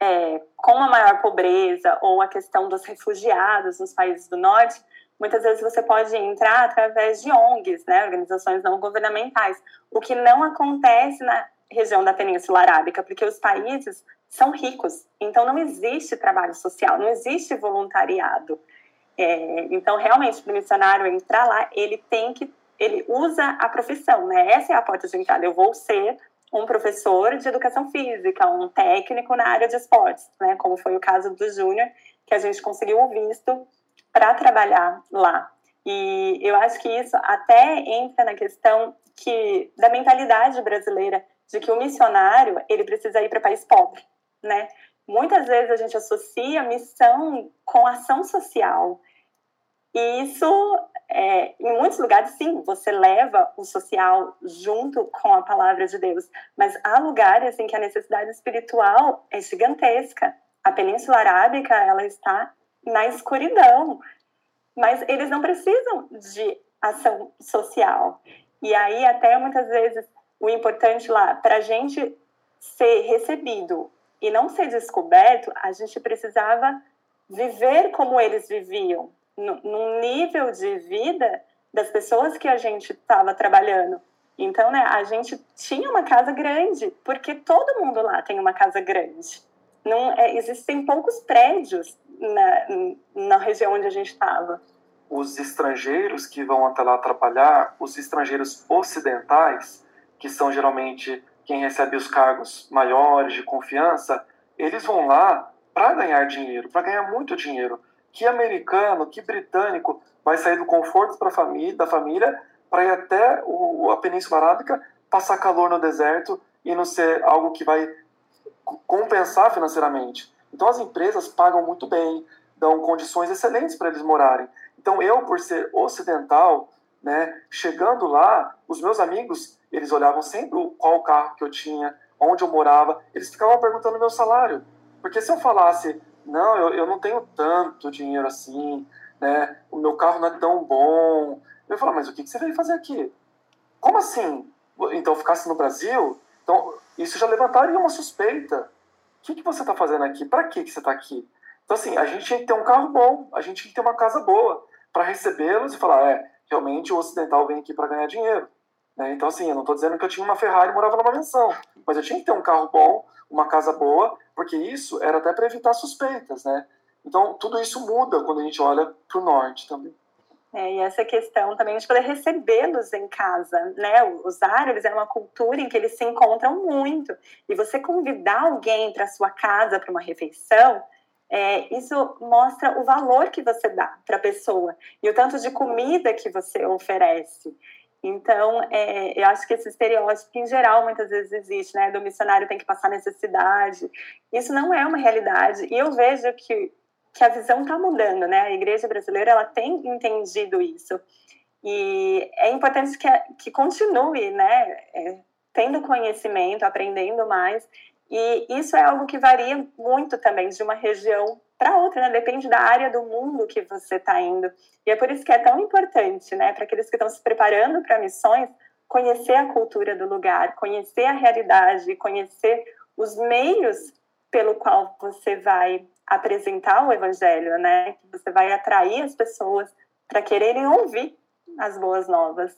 é, com a maior pobreza ou a questão dos refugiados nos países do norte, muitas vezes você pode entrar através de ONGs, né, organizações não governamentais, o que não acontece na região da Península Arábica, porque os países são ricos, então não existe trabalho social, não existe voluntariado. É, então, realmente, para o missionário entrar lá, ele tem que, ele usa a profissão, né? Essa é a porta de entrada. Eu vou ser um professor de educação física, um técnico na área de esportes, né? Como foi o caso do Júnior, que a gente conseguiu o visto para trabalhar lá. E eu acho que isso até entra na questão que da mentalidade brasileira de que o missionário ele precisa ir para país pobre, né? Muitas vezes a gente associa missão com ação social. E isso, é, em muitos lugares, sim, você leva o social junto com a palavra de Deus. Mas há lugares em que a necessidade espiritual é gigantesca. A Península Arábica, ela está na escuridão. Mas eles não precisam de ação social. E aí, até muitas vezes, o importante lá, para a gente ser recebido e não ser descoberto, a gente precisava viver como eles viviam, num nível de vida das pessoas que a gente estava trabalhando. Então, né, a gente tinha uma casa grande, porque todo mundo lá tem uma casa grande. Não, é, existem poucos prédios na, na região onde a gente estava. Os estrangeiros que vão até lá trabalhar, os estrangeiros ocidentais, que são geralmente quem recebe os cargos maiores de confiança, eles vão lá para ganhar dinheiro, para ganhar muito dinheiro. Que americano, que britânico vai sair do conforto família, da família para ir até o, a Península Arábica, passar calor no deserto e não ser algo que vai compensar financeiramente. Então as empresas pagam muito bem, dão condições excelentes para eles morarem. Então eu, por ser ocidental, né, chegando lá, os meus amigos eles olhavam sempre qual carro que eu tinha, onde eu morava, eles ficavam perguntando meu salário. Porque se eu falasse, não, eu, eu não tenho tanto dinheiro assim, né, o meu carro não é tão bom, eu falar, mas o que, que você veio fazer aqui? Como assim? Então, ficasse no Brasil, então isso já levantaria uma suspeita. O que, que você está fazendo aqui? Para que, que você está aqui? Então, assim, a gente tinha que ter um carro bom, a gente tinha que ter uma casa boa para recebê-los e falar, é, realmente o ocidental vem aqui para ganhar dinheiro. Né? Então, assim, eu não estou dizendo que eu tinha uma Ferrari e morava numa mansão, mas eu tinha que ter um carro bom, uma casa boa, porque isso era até para evitar suspeitas, né? Então, tudo isso muda quando a gente olha para o norte também. É, e essa questão também de poder recebê-los em casa, né? Os árabes é uma cultura em que eles se encontram muito. E você convidar alguém para sua casa para uma refeição, é, isso mostra o valor que você dá para a pessoa e o tanto de comida que você oferece. Então, é, eu acho que esse estereótipo, em geral, muitas vezes existe, né? Do missionário tem que passar necessidade. Isso não é uma realidade. E eu vejo que, que a visão está mudando, né? A igreja brasileira, ela tem entendido isso. E é importante que, que continue, né? É, tendo conhecimento, aprendendo mais. E isso é algo que varia muito também de uma região para outra, né? Depende da área do mundo que você está indo. E é por isso que é tão importante, né, para aqueles que estão se preparando para missões, conhecer a cultura do lugar, conhecer a realidade, conhecer os meios pelo qual você vai apresentar o evangelho, né? Você vai atrair as pessoas para quererem ouvir as boas novas.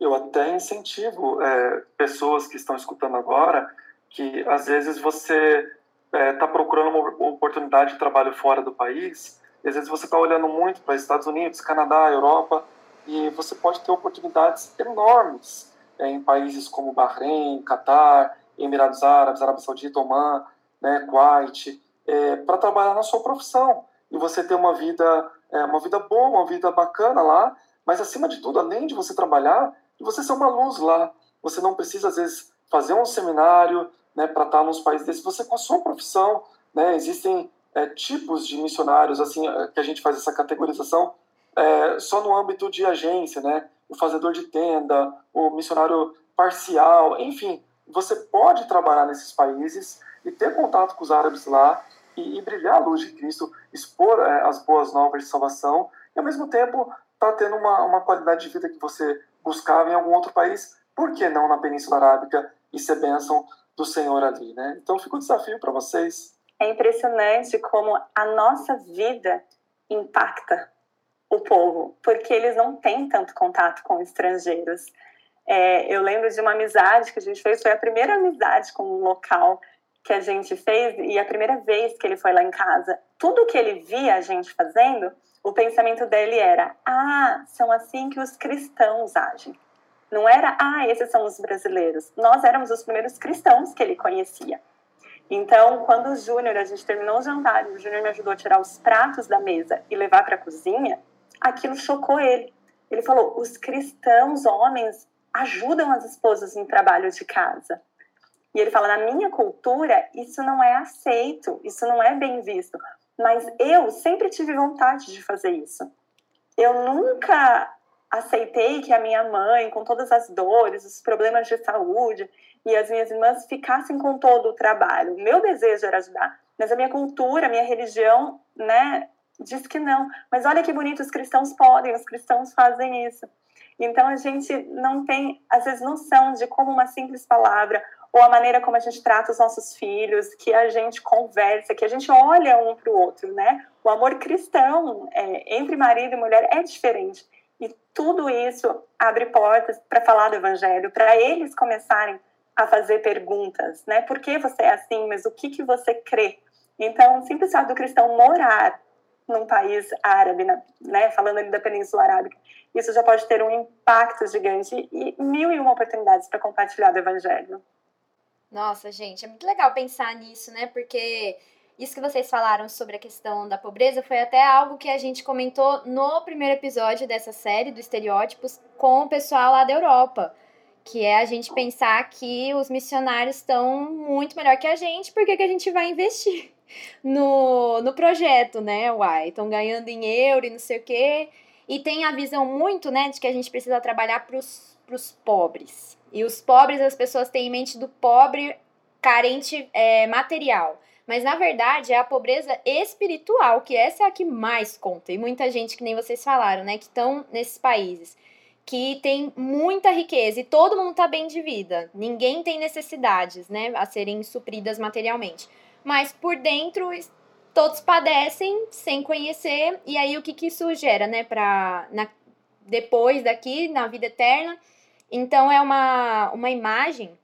Eu até incentivo é, pessoas que estão escutando agora que às vezes você está é, tá procurando uma oportunidade de trabalho fora do país, e às vezes você está olhando muito para Estados Unidos, Canadá, Europa, e você pode ter oportunidades enormes é, em países como Bahrein, Catar, Emirados Árabes, Arábia Saudita, Oman, né, Kuwait, é, para trabalhar na sua profissão e você ter uma vida, é, uma vida boa, uma vida bacana lá, mas acima de tudo, além de você trabalhar, você ser uma luz lá. Você não precisa às vezes fazer um seminário, né, para estar nos países desses, você com a sua profissão, né, existem é, tipos de missionários, assim, é, que a gente faz essa categorização é, só no âmbito de agência, né, o fazedor de tenda, o missionário parcial, enfim, você pode trabalhar nesses países e ter contato com os árabes lá e, e brilhar a luz de Cristo, expor é, as boas novas de salvação e ao mesmo tempo tá tendo uma, uma qualidade de vida que você buscava em algum outro país, por que não na Península Arábica e ser bênção do Senhor ali, né? Então fica o desafio para vocês. É impressionante como a nossa vida impacta o povo, porque eles não têm tanto contato com estrangeiros. É, eu lembro de uma amizade que a gente fez, foi a primeira amizade com um local que a gente fez e a primeira vez que ele foi lá em casa, tudo que ele via a gente fazendo, o pensamento dele era: ah, são assim que os cristãos agem. Não era, ah, esses são os brasileiros. Nós éramos os primeiros cristãos que ele conhecia. Então, quando o Júnior, a gente terminou o jantar, o Júnior me ajudou a tirar os pratos da mesa e levar para a cozinha, aquilo chocou ele. Ele falou: os cristãos, homens, ajudam as esposas no trabalho de casa. E ele fala: na minha cultura, isso não é aceito, isso não é bem visto. Mas eu sempre tive vontade de fazer isso. Eu nunca aceitei que a minha mãe, com todas as dores, os problemas de saúde, e as minhas irmãs ficassem com todo o trabalho. Meu desejo era ajudar, mas a minha cultura, a minha religião, né, diz que não. Mas olha que bonito, os cristãos podem, os cristãos fazem isso. Então a gente não tem, às vezes, noção de como uma simples palavra ou a maneira como a gente trata os nossos filhos, que a gente conversa, que a gente olha um para o outro, né? O amor cristão é, entre marido e mulher é diferente. E tudo isso abre portas para falar do evangelho, para eles começarem a fazer perguntas, né? Por que você é assim? Mas o que, que você crê? Então, o simples fato do cristão morar num país árabe, né, falando ali da Península Arábica, isso já pode ter um impacto gigante e mil e uma oportunidades para compartilhar do Evangelho. Nossa, gente, é muito legal pensar nisso, né? Porque isso que vocês falaram sobre a questão da pobreza foi até algo que a gente comentou no primeiro episódio dessa série do Estereótipos com o pessoal lá da Europa. Que é a gente pensar que os missionários estão muito melhor que a gente, por que, que a gente vai investir [laughs] no, no projeto, né? Uai, estão ganhando em euro e não sei o quê. E tem a visão muito, né, de que a gente precisa trabalhar para os pobres. E os pobres, as pessoas têm em mente do pobre carente é, material. Mas na verdade é a pobreza espiritual, que essa é a que mais conta. E muita gente, que nem vocês falaram, né, que estão nesses países, que tem muita riqueza e todo mundo tá bem de vida. Ninguém tem necessidades, né, a serem supridas materialmente. Mas por dentro todos padecem sem conhecer. E aí o que que isso gera, né, para depois daqui na vida eterna? Então é uma, uma imagem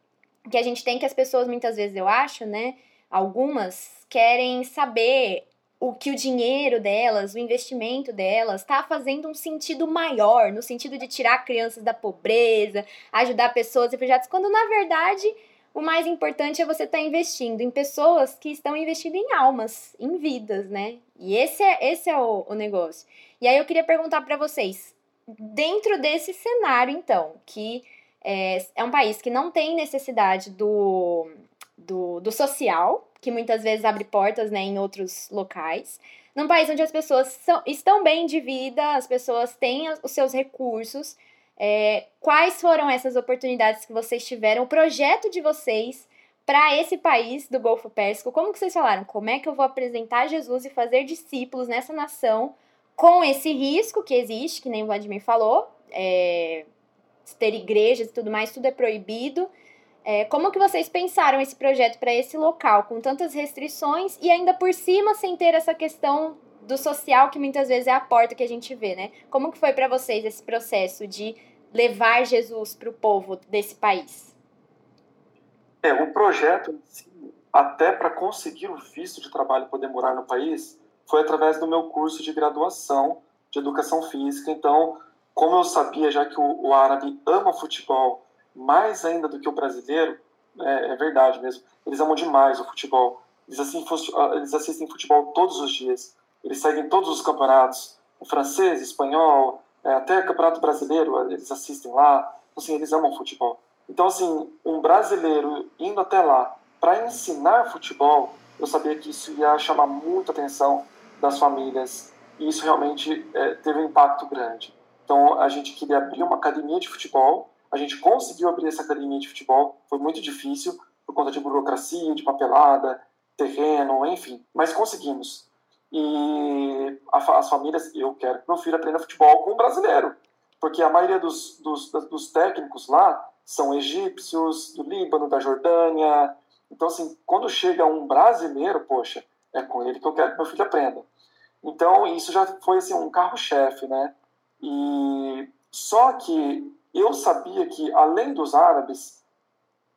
que a gente tem que as pessoas muitas vezes eu acho, né? Algumas querem saber o que o dinheiro delas, o investimento delas, está fazendo um sentido maior, no sentido de tirar crianças da pobreza, ajudar pessoas e projetos, quando na verdade o mais importante é você estar tá investindo em pessoas que estão investindo em almas, em vidas, né? E esse é, esse é o, o negócio. E aí eu queria perguntar para vocês, dentro desse cenário, então, que é, é um país que não tem necessidade do, do, do social, que muitas vezes abre portas né, em outros locais. Num país onde as pessoas são, estão bem de vida, as pessoas têm os seus recursos. É, quais foram essas oportunidades que vocês tiveram, o projeto de vocês para esse país do Golfo Pérsico? Como que vocês falaram? Como é que eu vou apresentar Jesus e fazer discípulos nessa nação com esse risco que existe, que nem o Vladimir falou, é, ter igrejas e tudo mais, tudo é proibido. É, como que vocês pensaram esse projeto para esse local, com tantas restrições e ainda por cima sem ter essa questão do social que muitas vezes é a porta que a gente vê, né? Como que foi para vocês esse processo de levar Jesus para o povo desse país? É, o projeto, até para conseguir o visto de trabalho poder morar no país, foi através do meu curso de graduação de educação física. Então, como eu sabia já que o, o árabe ama futebol mais ainda do que o brasileiro, é, é verdade mesmo, eles amam demais o futebol. Eles assistem, ah, eles assistem futebol todos os dias. Eles seguem todos os campeonatos, o francês, espanhol, é, até campeonato brasileiro, eles assistem lá. Assim, eles amam futebol. Então, assim, um brasileiro indo até lá para ensinar futebol, eu sabia que isso ia chamar muita atenção das famílias e isso realmente é, teve um impacto grande. Então a gente queria abrir uma academia de futebol, a gente conseguiu abrir essa academia de futebol, foi muito difícil por conta de burocracia, de papelada, terreno, enfim, mas conseguimos. E as famílias, eu quero que meu filho aprenda futebol com um brasileiro, porque a maioria dos, dos, dos técnicos lá são egípcios, do Líbano, da Jordânia. Então, assim, quando chega um brasileiro, poxa, é com ele que eu quero que meu filho aprenda. Então, isso já foi assim, um carro-chefe, né? E só que eu sabia que, além dos árabes,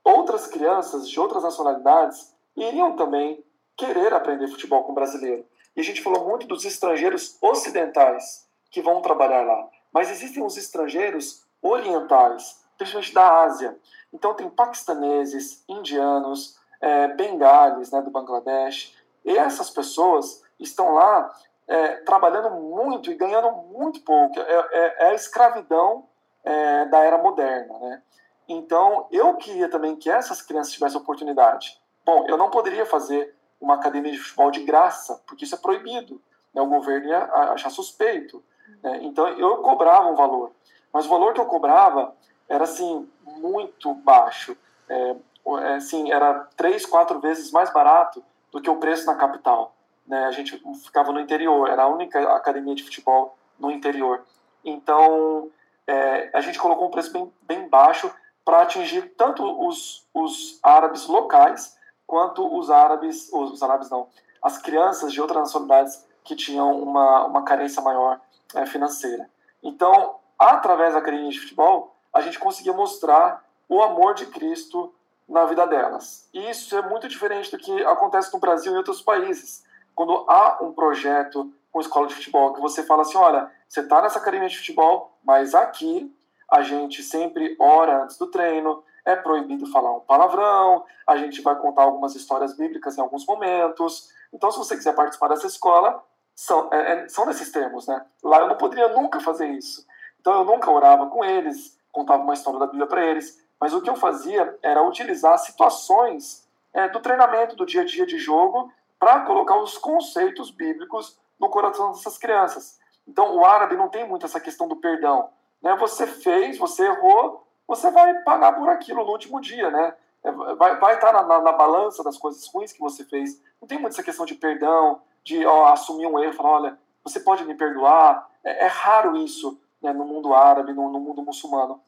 outras crianças de outras nacionalidades iriam também querer aprender futebol com o brasileiro. E a gente falou muito dos estrangeiros ocidentais que vão trabalhar lá. Mas existem os estrangeiros orientais, principalmente da Ásia. Então tem paquistaneses, indianos, é, bengales, né, do Bangladesh. E essas pessoas estão lá é, trabalhando muito e ganhando muito pouco. É, é, é a escravidão é, da era moderna, né? Então, eu queria também que essas crianças tivessem oportunidade. Bom, eu não poderia fazer uma academia de futebol de graça, porque isso é proibido. Né? O governo ia achar suspeito. Né? Então, eu cobrava um valor. Mas o valor que eu cobrava era, assim, muito baixo. É, é assim, era três, quatro vezes mais barato do que o preço na capital. Né? A gente ficava no interior, era a única academia de futebol no interior. Então, é, a gente colocou um preço bem, bem baixo para atingir tanto os, os árabes locais quanto os árabes, os, os árabes não, as crianças de outras nacionalidades que tinham uma, uma carência maior é, financeira. Então, através da academia de futebol, a gente conseguia mostrar o amor de Cristo na vida delas. E isso é muito diferente do que acontece no Brasil e em outros países. Quando há um projeto com escola de futebol, que você fala assim, olha, você está nessa academia de futebol, mas aqui a gente sempre ora antes do treino, é proibido falar um palavrão, a gente vai contar algumas histórias bíblicas em alguns momentos. Então, se você quiser participar dessa escola, são, é, é são nesses termos, né? Lá eu não poderia nunca fazer isso. Então, eu nunca orava com eles, contava uma história da Bíblia para eles, mas o que eu fazia era utilizar situações é, do treinamento, do dia a dia de jogo, para colocar os conceitos bíblicos no coração dessas crianças. Então, o árabe não tem muito essa questão do perdão. Né? Você fez, você errou, você vai pagar por aquilo no último dia, né? É, vai, vai estar na, na, na, balança das coisas ruins que você fez. Não tem muito essa questão de perdão, de ó, assumir um erro, falar, olha, você pode me perdoar. É, é raro isso né, no mundo árabe, no, no, mundo muçulmano.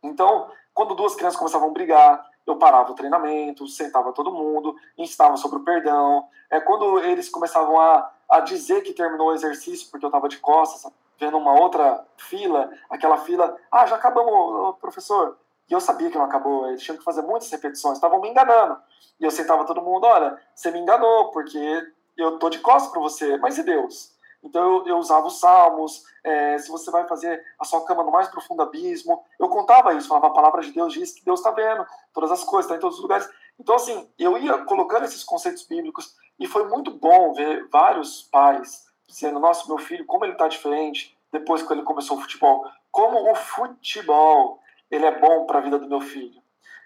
Então, quando duas crianças começavam a brigar, eu parava o treinamento, sentava todo mundo, ensinava sobre o perdão. É quando eles começavam a, a dizer que terminou o exercício, porque eu estava de costas, vendo uma outra fila, aquela fila, ah, já acabamos, professor. E eu sabia que não acabou, eles tinham que fazer muitas repetições, estavam me enganando. E eu sentava todo mundo, olha, você me enganou, porque eu tô de costas para você, mas e Deus? Então eu, eu usava os salmos, é, se você vai fazer a sua cama no mais profundo abismo, eu contava isso, falava a palavra de Deus diz que Deus está vendo todas as coisas, está em todos os lugares. Então assim, eu ia colocando esses conceitos bíblicos e foi muito bom ver vários pais dizendo, nossa, meu filho, como ele está diferente depois que ele começou o futebol. Como o futebol, ele é bom para a vida do meu filho.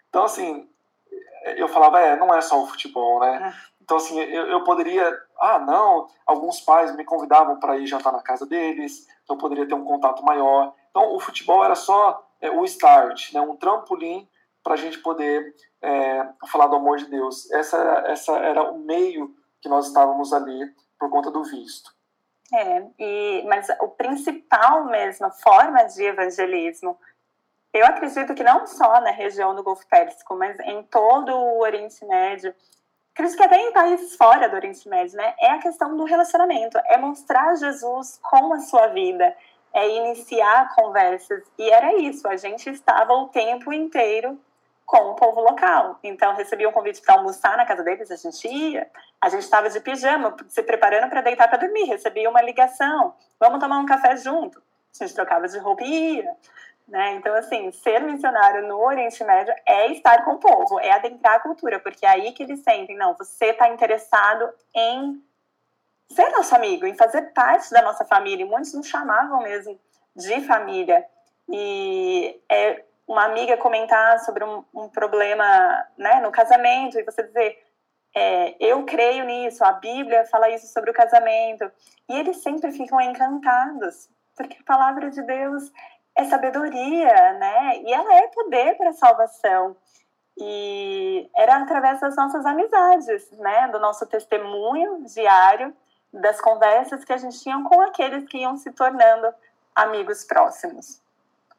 Então, assim, eu falava, é, não é só o futebol, né? É. Então, assim, eu, eu poderia... Ah, não, alguns pais me convidavam para ir jantar na casa deles, então eu poderia ter um contato maior. Então, o futebol era só é, o start, né? um trampolim para a gente poder é, falar do amor de Deus. Essa, essa era o meio que nós estávamos ali por conta do visto. É, e, mas o principal mesmo, forma de evangelismo, eu acredito que não só na região do Golfo Pérsico, mas em todo o Oriente Médio, acredito que até em países fora do Oriente Médio, né, é a questão do relacionamento, é mostrar Jesus com a sua vida, é iniciar conversas. E era isso, a gente estava o tempo inteiro com o povo local. Então, recebia um convite para almoçar na casa deles, a gente ia. A gente estava de pijama, se preparando para deitar para dormir. Recebia uma ligação: vamos tomar um café junto. A gente trocava de roupa e ia. Né? Então, assim, ser missionário no Oriente Médio é estar com o povo, é adentrar a cultura, porque é aí que eles sentem: não, você está interessado em ser nosso amigo, em fazer parte da nossa família. E muitos nos chamavam mesmo de família. E é uma amiga comentar sobre um, um problema né, no casamento e você dizer é, eu creio nisso, a Bíblia fala isso sobre o casamento e eles sempre ficam encantados porque a palavra de Deus é sabedoria, né? E ela é poder para salvação. E era através das nossas amizades, né? Do nosso testemunho diário, das conversas que a gente tinha com aqueles que iam se tornando amigos próximos.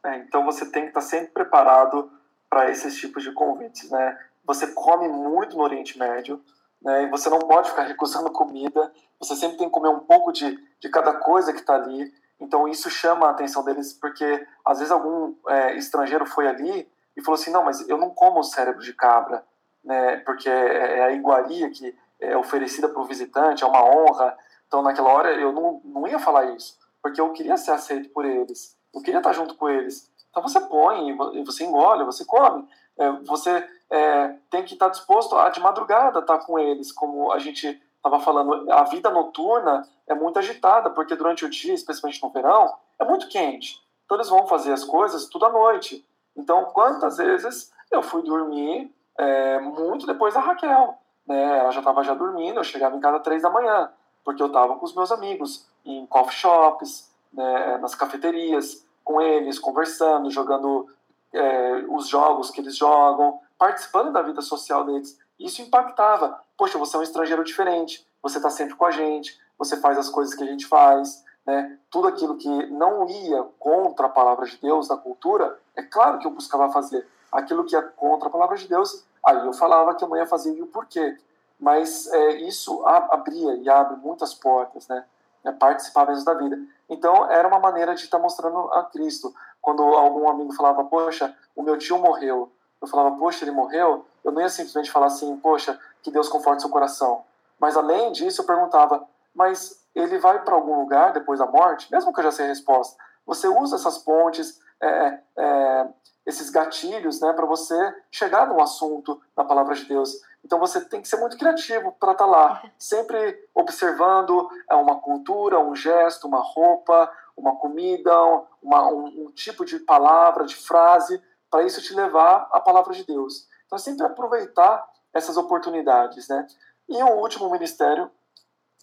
É, então você tem que estar sempre preparado para esses tipos de convites, né? Você come muito no Oriente Médio, né? E você não pode ficar recusando comida. Você sempre tem que comer um pouco de, de cada coisa que está ali. Então isso chama a atenção deles, porque às vezes algum é, estrangeiro foi ali e falou assim, não, mas eu não como cérebro de cabra, né? Porque é, é a iguaria que é oferecida para o visitante, é uma honra. Então naquela hora eu não, não ia falar isso, porque eu queria ser aceito por eles. Eu queria estar junto com eles. Então você põe, você engole, você come. É, você é, tem que estar disposto a de madrugada estar com eles, como a gente estava falando. A vida noturna é muito agitada, porque durante o dia, especialmente no verão, é muito quente. Então eles vão fazer as coisas tudo à noite. Então, quantas vezes eu fui dormir é, muito depois da Raquel? Né? Ela já estava já dormindo, eu chegava em casa três da manhã, porque eu estava com os meus amigos em coffee shops, né, nas cafeterias, com eles, conversando, jogando é, os jogos que eles jogam, participando da vida social deles. Isso impactava. Poxa, você é um estrangeiro diferente, você está sempre com a gente, você faz as coisas que a gente faz, né? Tudo aquilo que não ia contra a palavra de Deus, da cultura, é claro que eu buscava fazer. Aquilo que ia contra a palavra de Deus, aí eu falava que eu não ia fazer e o porquê. Mas é, isso abria e abre muitas portas, né? É participar mesmo da vida. Então, era uma maneira de estar mostrando a Cristo. Quando algum amigo falava, poxa, o meu tio morreu, eu falava, poxa, ele morreu, eu não ia simplesmente falar assim, poxa, que Deus conforte seu coração. Mas além disso, eu perguntava, mas ele vai para algum lugar depois da morte? Mesmo que eu já sei a resposta. Você usa essas pontes, é, é, é esses gatilhos, né, para você chegar no assunto da palavra de Deus. Então você tem que ser muito criativo para estar tá lá, sempre observando é, uma cultura, um gesto, uma roupa, uma comida, uma, um, um tipo de palavra, de frase, para isso te levar à palavra de Deus. Então sempre aproveitar essas oportunidades, né? E o último ministério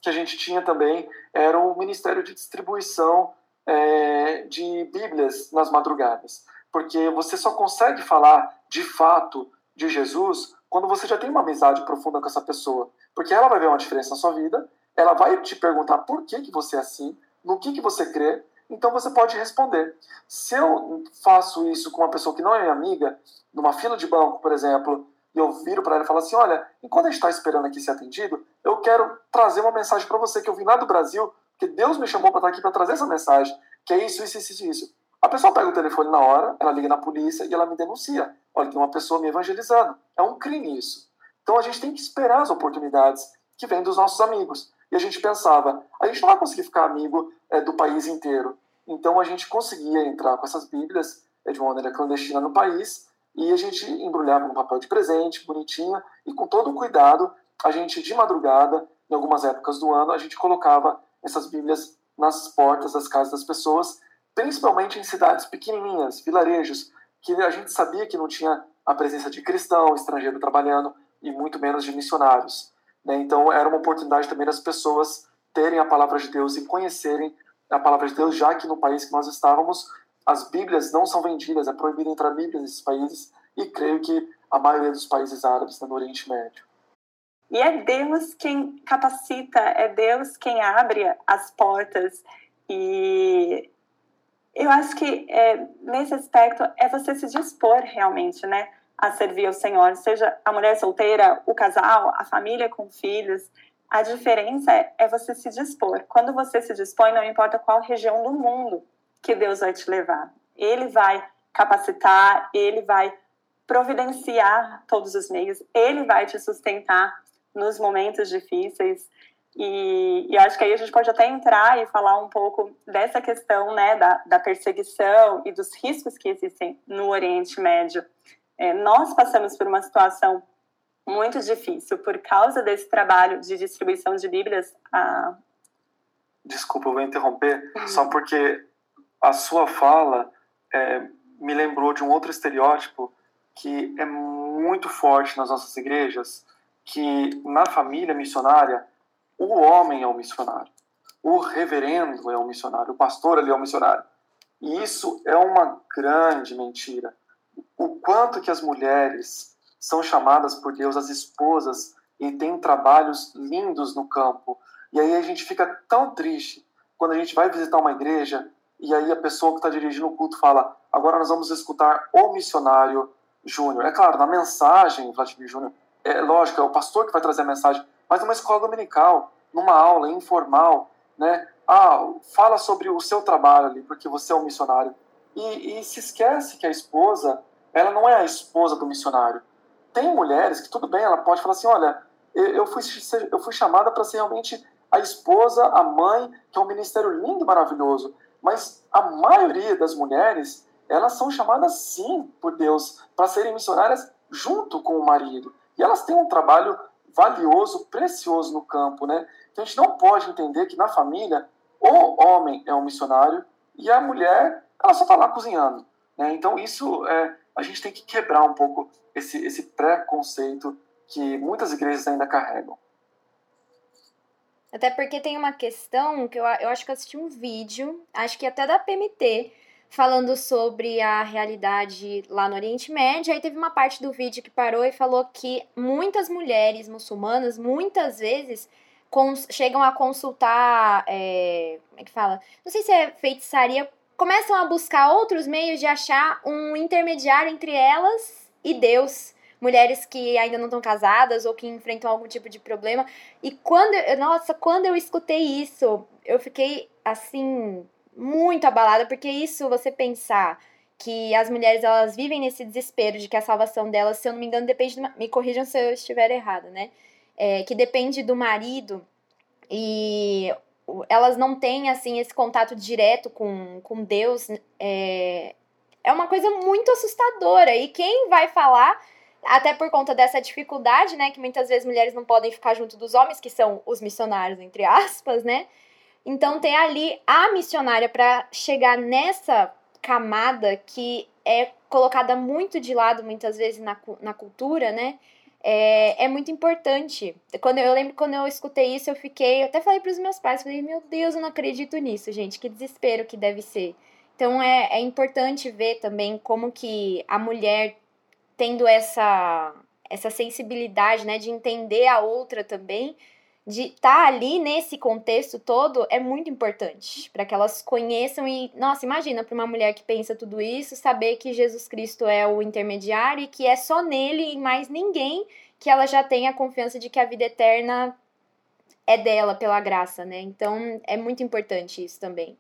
que a gente tinha também era o ministério de distribuição é, de Bíblias nas madrugadas, porque você só consegue falar de fato de Jesus quando você já tem uma amizade profunda com essa pessoa. Porque ela vai ver uma diferença na sua vida, ela vai te perguntar por que, que você é assim, no que, que você crê, então você pode responder. Se eu faço isso com uma pessoa que não é minha amiga, numa fila de banco, por exemplo, e eu viro para ela e falo assim: olha, enquanto a gente está esperando aqui ser atendido, eu quero trazer uma mensagem para você que eu vim lá do Brasil, porque Deus me chamou para estar aqui para trazer essa mensagem, que é isso, isso, isso, isso. A pessoa pega o telefone na hora, ela liga na polícia e ela me denuncia. Olha, tem uma pessoa me evangelizando. É um crime isso. Então a gente tem que esperar as oportunidades que vêm dos nossos amigos. E a gente pensava, a gente não vai conseguir ficar amigo é, do país inteiro. Então a gente conseguia entrar com essas Bíblias é, de uma maneira clandestina no país e a gente embrulhava num papel de presente, bonitinho, e com todo o cuidado, a gente de madrugada, em algumas épocas do ano, a gente colocava essas Bíblias nas portas das casas das pessoas principalmente em cidades pequenininhas, vilarejos, que a gente sabia que não tinha a presença de cristão, estrangeiro trabalhando e muito menos de missionários. Né? Então era uma oportunidade também das pessoas terem a palavra de Deus e conhecerem a palavra de Deus, já que no país que nós estávamos, as Bíblias não são vendidas, é proibido entrar Bíblias nesses países, e creio que a maioria dos países árabes no Oriente Médio. E é Deus quem capacita, é Deus quem abre as portas. E eu acho que é, nesse aspecto é você se dispor realmente, né, a servir ao Senhor, seja a mulher solteira, o casal, a família com filhos. A diferença é, é você se dispor. Quando você se dispõe, não importa qual região do mundo que Deus vai te levar. Ele vai capacitar, ele vai providenciar todos os meios, ele vai te sustentar nos momentos difíceis. E, e, acho que aí a gente pode até entrar e falar um pouco dessa questão né, da, da perseguição e dos riscos que existem no Oriente Médio. É, nós passamos por uma situação muito difícil por causa desse trabalho de distribuição de Bíblias. A... Desculpa, eu vou interromper, só porque a sua fala é, me lembrou de um outro estereótipo que é muito forte nas nossas igrejas, que na família missionária o homem é o missionário, o reverendo é o missionário, o pastor ali é o missionário. E isso é uma grande mentira. O quanto que as mulheres são chamadas por Deus as esposas e têm trabalhos lindos no campo. E aí a gente fica tão triste quando a gente vai visitar uma igreja e aí a pessoa que está dirigindo o culto fala: agora nós vamos escutar o missionário Júnior. É claro, na mensagem, Vladimir Júnior, é lógico, é o pastor que vai trazer a mensagem, mas numa escola dominical, numa aula informal, né? Ah, fala sobre o seu trabalho ali, porque você é um missionário. E, e se esquece que a esposa, ela não é a esposa do missionário. Tem mulheres que, tudo bem, ela pode falar assim: olha, eu fui, eu fui chamada para ser realmente a esposa, a mãe, que é um ministério lindo e maravilhoso. Mas a maioria das mulheres, elas são chamadas sim por Deus para serem missionárias junto com o marido. E elas têm um trabalho valioso, precioso no campo, né? Então a gente não pode entender que na família o homem é um missionário e a mulher ela só está lá cozinhando. Né? Então isso é, a gente tem que quebrar um pouco esse, esse preconceito que muitas igrejas ainda carregam. Até porque tem uma questão que eu, eu acho que eu assisti um vídeo, acho que até da PMT, falando sobre a realidade lá no Oriente Médio. Aí teve uma parte do vídeo que parou e falou que muitas mulheres muçulmanas, muitas vezes, chegam a consultar. É, como é que fala? Não sei se é feitiçaria. Começam a buscar outros meios de achar um intermediário entre elas e Deus mulheres que ainda não estão casadas ou que enfrentam algum tipo de problema. E quando, nossa, quando eu escutei isso, eu fiquei assim muito abalada, porque isso você pensar que as mulheres elas vivem nesse desespero de que a salvação delas, se eu não me engano, depende, do, me corrijam se eu estiver errado, né? É, que depende do marido e elas não têm assim esse contato direto com, com Deus é, é uma coisa muito assustadora e quem vai falar até por conta dessa dificuldade, né, que muitas vezes mulheres não podem ficar junto dos homens, que são os missionários, entre aspas, né? Então tem ali a missionária para chegar nessa camada que é colocada muito de lado muitas vezes na, na cultura, né? É, é muito importante. Quando eu, eu lembro quando eu escutei isso, eu fiquei, eu até falei para os meus pais, falei, meu Deus, eu não acredito nisso, gente, que desespero que deve ser. Então é, é importante ver também como que a mulher tendo essa essa sensibilidade, né, de entender a outra também, de estar tá ali nesse contexto todo é muito importante para que elas conheçam e, nossa, imagina para uma mulher que pensa tudo isso, saber que Jesus Cristo é o intermediário e que é só nele e mais ninguém que ela já tem a confiança de que a vida eterna é dela pela graça, né? Então é muito importante isso também.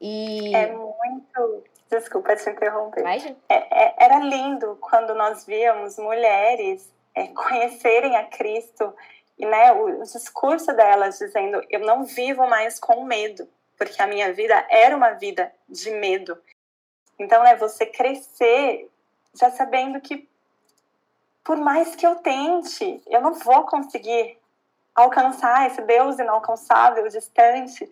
E é muito Desculpa te interromper. É, é, era lindo quando nós víamos mulheres é, conhecerem a Cristo né, o, discurso delas dizendo: Eu não vivo mais com medo, porque a minha vida era uma vida de medo. Então, né, você crescer já sabendo que, por mais que eu tente, eu não vou conseguir alcançar esse Deus inalcançável, distante.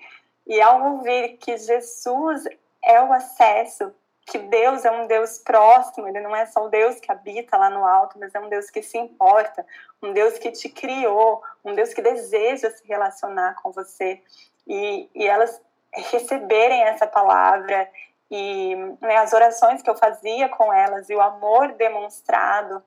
E ao ouvir que Jesus é o acesso, que Deus é um Deus próximo, ele não é só o Deus que habita lá no alto, mas é um Deus que se importa, um Deus que te criou, um Deus que deseja se relacionar com você. E, e elas receberem essa palavra e né, as orações que eu fazia com elas e o amor demonstrado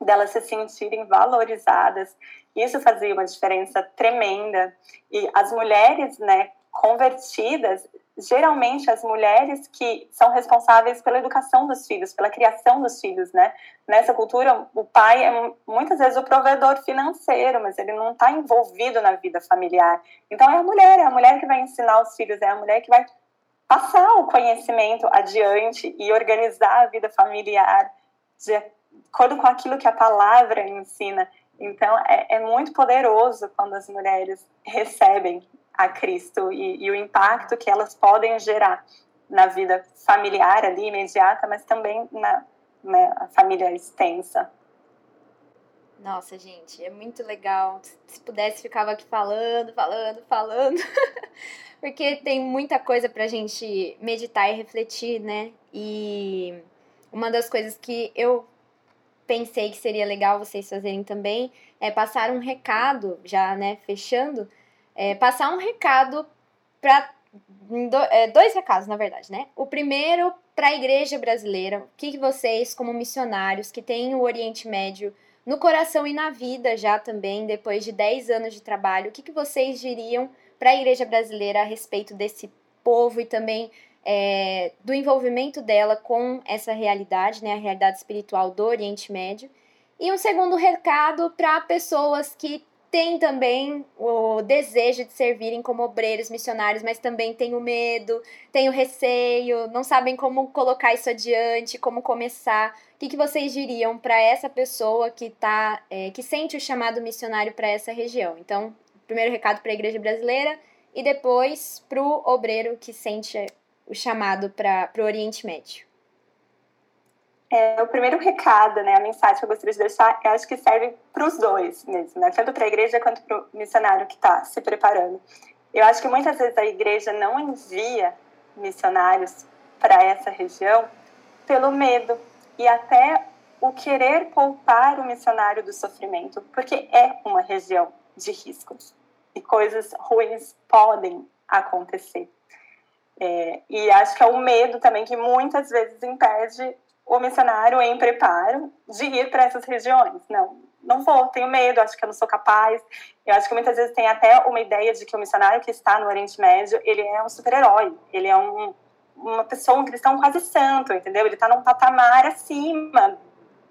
delas se sentirem valorizadas, isso fazia uma diferença tremenda. E as mulheres, né, convertidas, geralmente as mulheres que são responsáveis pela educação dos filhos, pela criação dos filhos, né? Nessa cultura, o pai é muitas vezes o provedor financeiro, mas ele não está envolvido na vida familiar. Então é a mulher, é a mulher que vai ensinar os filhos, é a mulher que vai passar o conhecimento adiante e organizar a vida familiar de acordo com aquilo que a palavra ensina. Então é, é muito poderoso quando as mulheres recebem a Cristo e, e o impacto que elas podem gerar na vida familiar ali imediata, mas também na, na né, família extensa. Nossa, gente, é muito legal. Se pudesse, ficava aqui falando, falando, falando. [laughs] Porque tem muita coisa pra gente meditar e refletir, né? E uma das coisas que eu pensei que seria legal vocês fazerem também é passar um recado, já, né, fechando, é, passar um recado para é, dois recados, na verdade, né? O primeiro para a igreja brasileira, o que, que vocês, como missionários que têm o Oriente Médio no coração e na vida já também, depois de 10 anos de trabalho, o que, que vocês diriam para a igreja brasileira a respeito desse povo e também é, do envolvimento dela com essa realidade, né, a realidade espiritual do Oriente Médio. E um segundo recado para pessoas que têm também o desejo de servirem como obreiros missionários, mas também têm o medo, têm o receio, não sabem como colocar isso adiante, como começar. O que, que vocês diriam para essa pessoa que tá, é, que sente o chamado missionário para essa região? Então, primeiro recado para a igreja brasileira e depois para o obreiro que sente o chamado para o Oriente Médio? É, o primeiro recado, né, a mensagem que eu gostaria de deixar, eu acho que serve para os dois mesmo, né, tanto para a igreja quanto para o missionário que está se preparando. Eu acho que muitas vezes a igreja não envia missionários para essa região pelo medo e até o querer poupar o missionário do sofrimento, porque é uma região de riscos e coisas ruins podem acontecer. É, e acho que é o medo também que muitas vezes impede o missionário em preparo de ir para essas regiões. Não, não vou, tenho medo, acho que eu não sou capaz. Eu acho que muitas vezes tem até uma ideia de que o missionário que está no Oriente Médio, ele é um super-herói, ele é um, uma pessoa, um cristão quase santo, entendeu? Ele está num patamar acima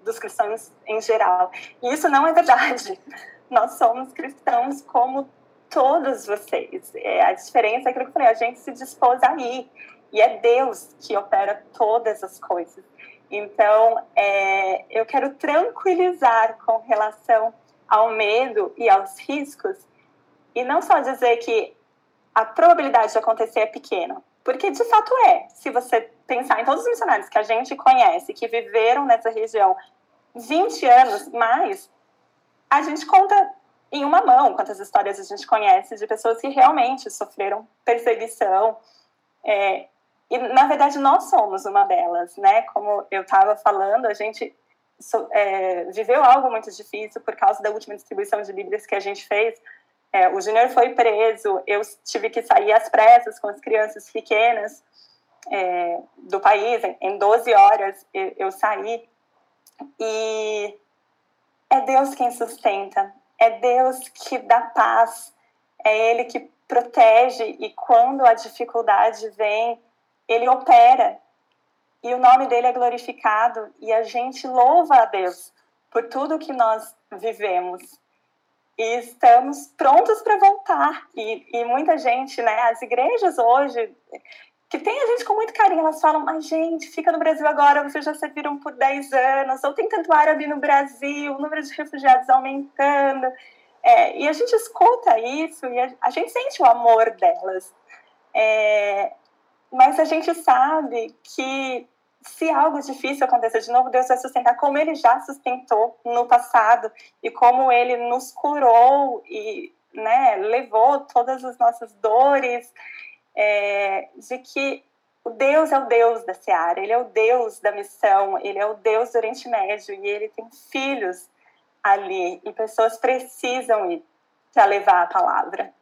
dos cristãos em geral. E isso não é verdade. [laughs] Nós somos cristãos como todos vocês. É, a diferença é aquilo que eu falei, a gente se dispôs a ir. E é Deus que opera todas as coisas. Então, é, eu quero tranquilizar com relação ao medo e aos riscos, e não só dizer que a probabilidade de acontecer é pequena, porque de fato é. Se você pensar em todos os missionários que a gente conhece, que viveram nessa região 20 anos mais, a gente conta em uma mão quantas histórias a gente conhece de pessoas que realmente sofreram perseguição. É, e, na verdade, nós somos uma delas, né? Como eu estava falando, a gente é, viveu algo muito difícil por causa da última distribuição de Bíblias que a gente fez. É, o Júnior foi preso, eu tive que sair às pressas com as crianças pequenas é, do país, em 12 horas eu, eu saí. E é Deus quem sustenta, é Deus que dá paz, é Ele que protege e quando a dificuldade vem, Ele opera e o nome dele é glorificado e a gente louva a Deus por tudo que nós vivemos e estamos prontos para voltar e, e muita gente, né? As igrejas hoje que tem a gente com muito carinho, elas falam, mas gente, fica no Brasil agora, vocês já serviram por 10 anos, ou tem tanto árabe no Brasil, o número de refugiados aumentando. É, e a gente escuta isso e a, a gente sente o amor delas. É, mas a gente sabe que se algo difícil acontecer de novo, Deus vai sustentar como ele já sustentou no passado e como ele nos curou e né, levou todas as nossas dores é, de que o Deus é o Deus da Seara, ele é o Deus da missão, ele é o Deus do Oriente Médio e ele tem filhos ali e pessoas precisam ir para levar a palavra.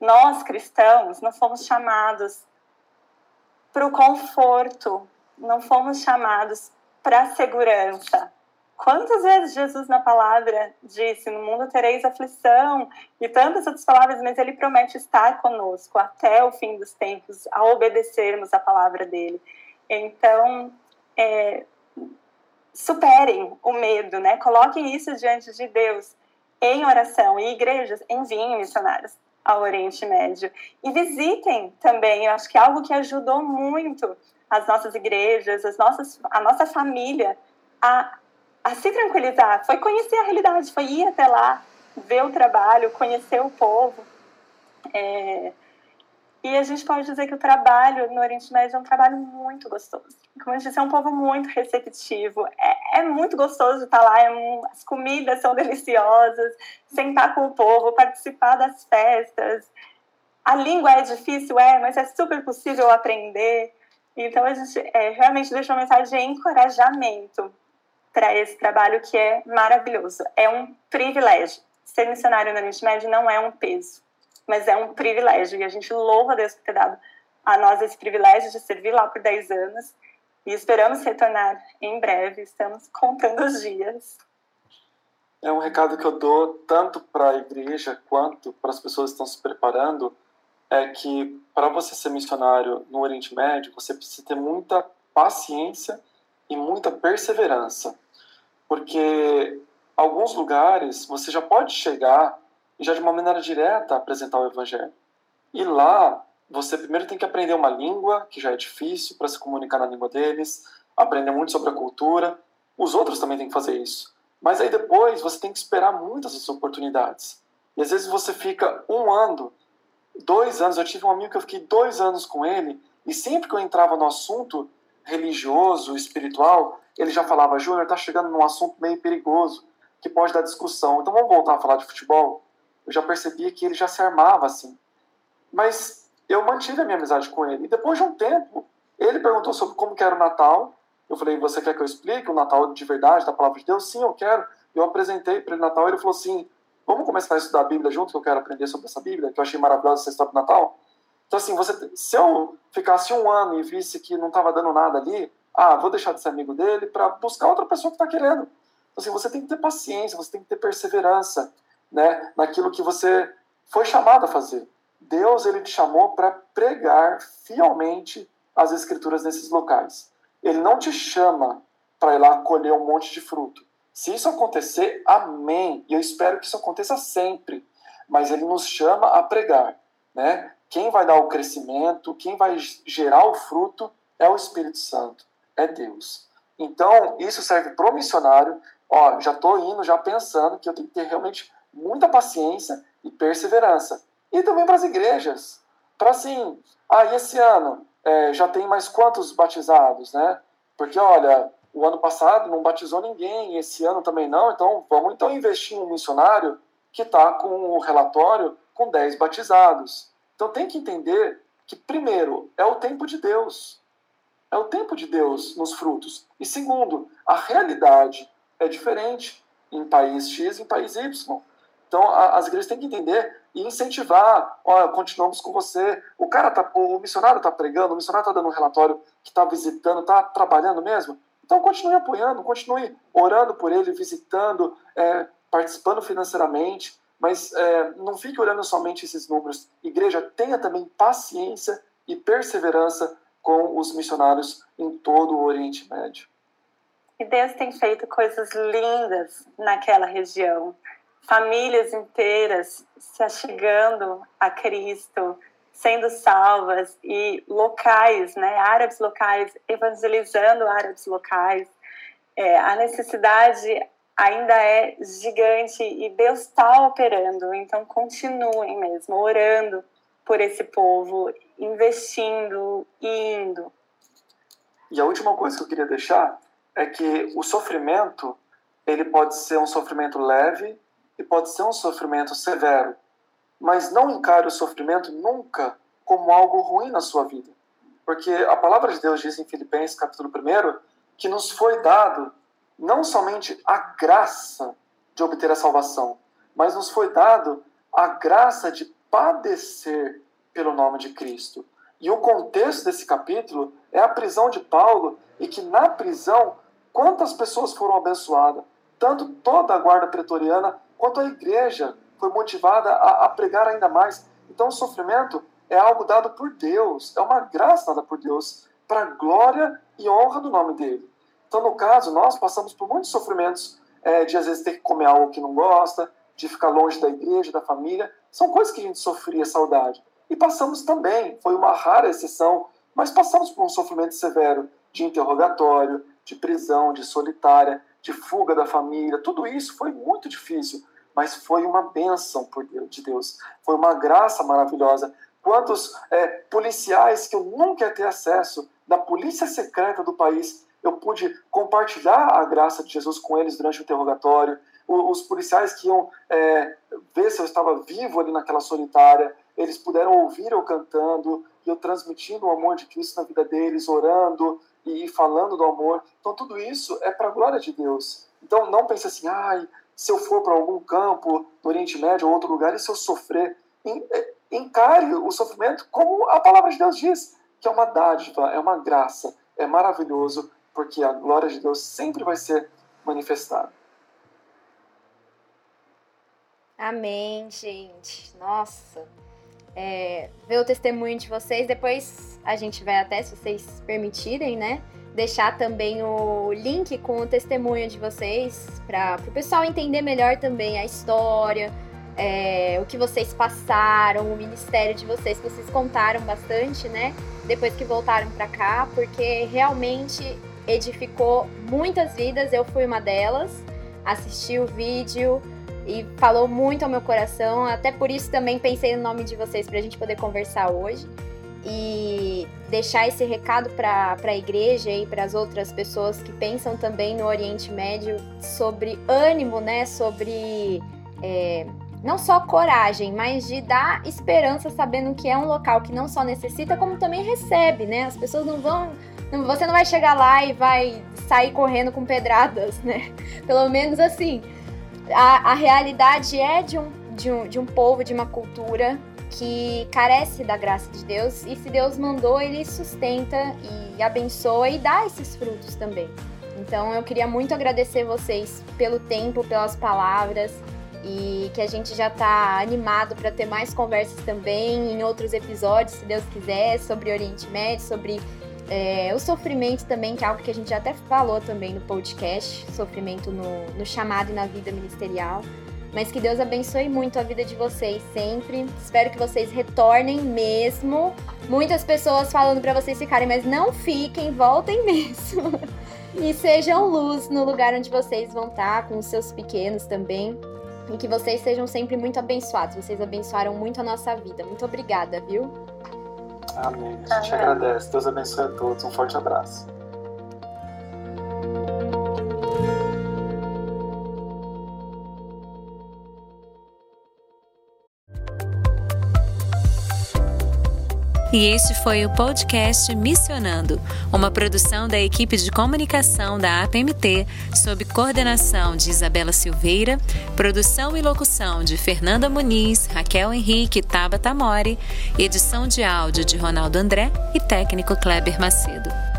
Nós cristãos não fomos chamados para o conforto, não fomos chamados para a segurança, Quantas vezes Jesus na palavra disse: No mundo tereis aflição, e tantas outras palavras, mas ele promete estar conosco até o fim dos tempos, a obedecermos a palavra dele. Então, é, superem o medo, né? Coloquem isso diante de Deus em oração. E igrejas, enviem missionários ao Oriente Médio. E visitem também, eu acho que é algo que ajudou muito as nossas igrejas, as nossas, a nossa família a a se tranquilizar, foi conhecer a realidade, foi ir até lá, ver o trabalho, conhecer o povo. É, e a gente pode dizer que o trabalho no Oriente Médio é um trabalho muito gostoso. Como eu disse, é um povo muito receptivo. É, é muito gostoso estar lá, é, as comidas são [laughs] deliciosas, sentar com o povo, participar das festas. A língua é difícil, é, mas é super possível aprender. Então a gente é, realmente deixa uma mensagem de encorajamento para esse trabalho que é maravilhoso. É um privilégio. Ser missionário no Oriente Médio não é um peso, mas é um privilégio. E a gente louva a Deus por ter dado a nós esse privilégio de servir lá por 10 anos. E esperamos retornar em breve. Estamos contando os dias. É um recado que eu dou tanto para a igreja quanto para as pessoas que estão se preparando. é que para você ser missionário no Oriente Médio, você precisa ter muita paciência e muita perseverança. Porque alguns lugares você já pode chegar e já de uma maneira direta apresentar o evangelho. E lá você primeiro tem que aprender uma língua, que já é difícil para se comunicar na língua deles, aprender muito sobre a cultura. Os outros também têm que fazer isso. Mas aí depois você tem que esperar muitas oportunidades. E às vezes você fica um ano, dois anos. Eu tive um amigo que eu fiquei dois anos com ele, e sempre que eu entrava no assunto religioso, espiritual, ele já falava: Júnior, está chegando num assunto meio perigoso, que pode dar discussão. Então vamos voltar a falar de futebol? Eu já percebia que ele já se armava assim. Mas eu mantive a minha amizade com ele. E depois de um tempo, ele perguntou sobre como que era o Natal. Eu falei: Você quer que eu explique o Natal de verdade, da palavra de Deus? Sim, eu quero. Eu apresentei para ele Natal. Ele falou assim: Vamos começar a estudar a Bíblia junto, que eu quero aprender sobre essa Bíblia, que eu achei maravilhosa essa história do Natal. Então, assim, você, se eu ficasse um ano e visse que não estava dando nada ali, ah, vou deixar de ser amigo dele para buscar outra pessoa que está querendo. Então, assim, você tem que ter paciência, você tem que ter perseverança né, naquilo que você foi chamado a fazer. Deus ele te chamou para pregar fielmente as escrituras nesses locais. Ele não te chama para ir lá colher um monte de fruto. Se isso acontecer, amém. E eu espero que isso aconteça sempre. Mas ele nos chama a pregar, né? Quem vai dar o crescimento, quem vai gerar o fruto é o Espírito Santo, é Deus. Então, isso serve para o missionário. Ó, já estou indo, já pensando que eu tenho que ter realmente muita paciência e perseverança. E também para as igrejas. Para assim, ah, e esse ano é, já tem mais quantos batizados, né? Porque, olha, o ano passado não batizou ninguém, esse ano também não, então vamos então investir em um missionário que está com o relatório com 10 batizados. Então tem que entender que, primeiro, é o tempo de Deus. É o tempo de Deus nos frutos. E segundo, a realidade é diferente em país X e em país Y. Então as igrejas têm que entender e incentivar. Olha, continuamos com você. O cara tá, o missionário está pregando, o missionário está dando um relatório que está visitando, está trabalhando mesmo. Então continue apoiando, continue orando por ele, visitando, é, participando financeiramente, mas é, não fique olhando somente esses números. Igreja, tenha também paciência e perseverança com os missionários em todo o Oriente Médio. E Deus tem feito coisas lindas naquela região. Famílias inteiras se achegando a Cristo, sendo salvas e locais, né, árabes locais evangelizando árabes locais. É, a necessidade ainda é gigante e Deus está operando. Então continuem mesmo orando por esse povo, investindo, indo. E a última coisa que eu queria deixar é que o sofrimento ele pode ser um sofrimento leve e pode ser um sofrimento severo mas não encare o sofrimento nunca como algo ruim na sua vida. Porque a palavra de Deus diz em Filipenses capítulo 1 que nos foi dado não somente a graça de obter a salvação, mas nos foi dado a graça de padecer pelo nome de Cristo. E o contexto desse capítulo é a prisão de Paulo e que na prisão quantas pessoas foram abençoadas, tanto toda a guarda pretoriana quanto a igreja foi motivada a, a pregar ainda mais. Então, o sofrimento é algo dado por Deus, é uma graça dada por Deus para glória e honra do nome dele. Então, no caso, nós passamos por muitos sofrimentos é, de às vezes ter que comer algo que não gosta, de ficar longe da igreja, da família. São coisas que a gente sofria saudade. E passamos também, foi uma rara exceção, mas passamos por um sofrimento severo de interrogatório, de prisão, de solitária, de fuga da família. Tudo isso foi muito difícil mas foi uma bênção por Deus, de Deus, foi uma graça maravilhosa. Quantos é, policiais que eu nunca ia ter acesso, da polícia secreta do país, eu pude compartilhar a graça de Jesus com eles durante o interrogatório. os policiais que iam é, ver se eu estava vivo ali naquela solitária, eles puderam ouvir eu cantando eu transmitindo o amor de Cristo na vida deles, orando e falando do amor. Então, tudo isso é para a glória de Deus. Então, não pense assim, ai, se eu for para algum campo no Oriente Médio ou outro lugar, e se eu sofrer, é, encare o sofrimento como a palavra de Deus diz, que é uma dádiva, é uma graça, é maravilhoso, porque a glória de Deus sempre vai ser manifestada. Amém, gente. Nossa. é, ver o testemunho de vocês. Depois a gente vai até, se vocês permitirem, né? Deixar também o link com o testemunho de vocês para o pessoal entender melhor também a história, é, o que vocês passaram, o ministério de vocês, que vocês contaram bastante, né? Depois que voltaram para cá, porque realmente edificou muitas vidas. Eu fui uma delas, assisti o vídeo e falou muito ao meu coração. Até por isso também pensei no nome de vocês para a gente poder conversar hoje e deixar esse recado para a igreja e para as outras pessoas que pensam também no Oriente Médio sobre ânimo, né? Sobre é, não só coragem, mas de dar esperança sabendo que é um local que não só necessita, como também recebe, né? As pessoas não vão. Não, você não vai chegar lá e vai sair correndo com pedradas, né? [laughs] Pelo menos assim. A, a realidade é de um, de, um, de um povo, de uma cultura que carece da graça de Deus e se Deus mandou, ele sustenta e abençoa e dá esses frutos também. Então eu queria muito agradecer vocês pelo tempo, pelas palavras e que a gente já está animado para ter mais conversas também em outros episódios, se Deus quiser, sobre Oriente Médio, sobre é, o sofrimento também, que é algo que a gente já até falou também no podcast, sofrimento no, no chamado e na vida ministerial. Mas que Deus abençoe muito a vida de vocês sempre. Espero que vocês retornem mesmo. Muitas pessoas falando para vocês ficarem, mas não fiquem, voltem [laughs] mesmo. e sejam luz no lugar onde vocês vão estar, com os seus pequenos também. E que vocês sejam sempre muito abençoados. Vocês abençoaram muito a nossa vida. Muito obrigada, viu? Amém. A gente agradece. Deus abençoe a todos. Um forte abraço. E este foi o podcast Missionando, uma produção da equipe de comunicação da APMT, sob coordenação de Isabela Silveira, produção e locução de Fernanda Muniz, Raquel Henrique e Tabata Mori, edição de áudio de Ronaldo André e técnico Kleber Macedo.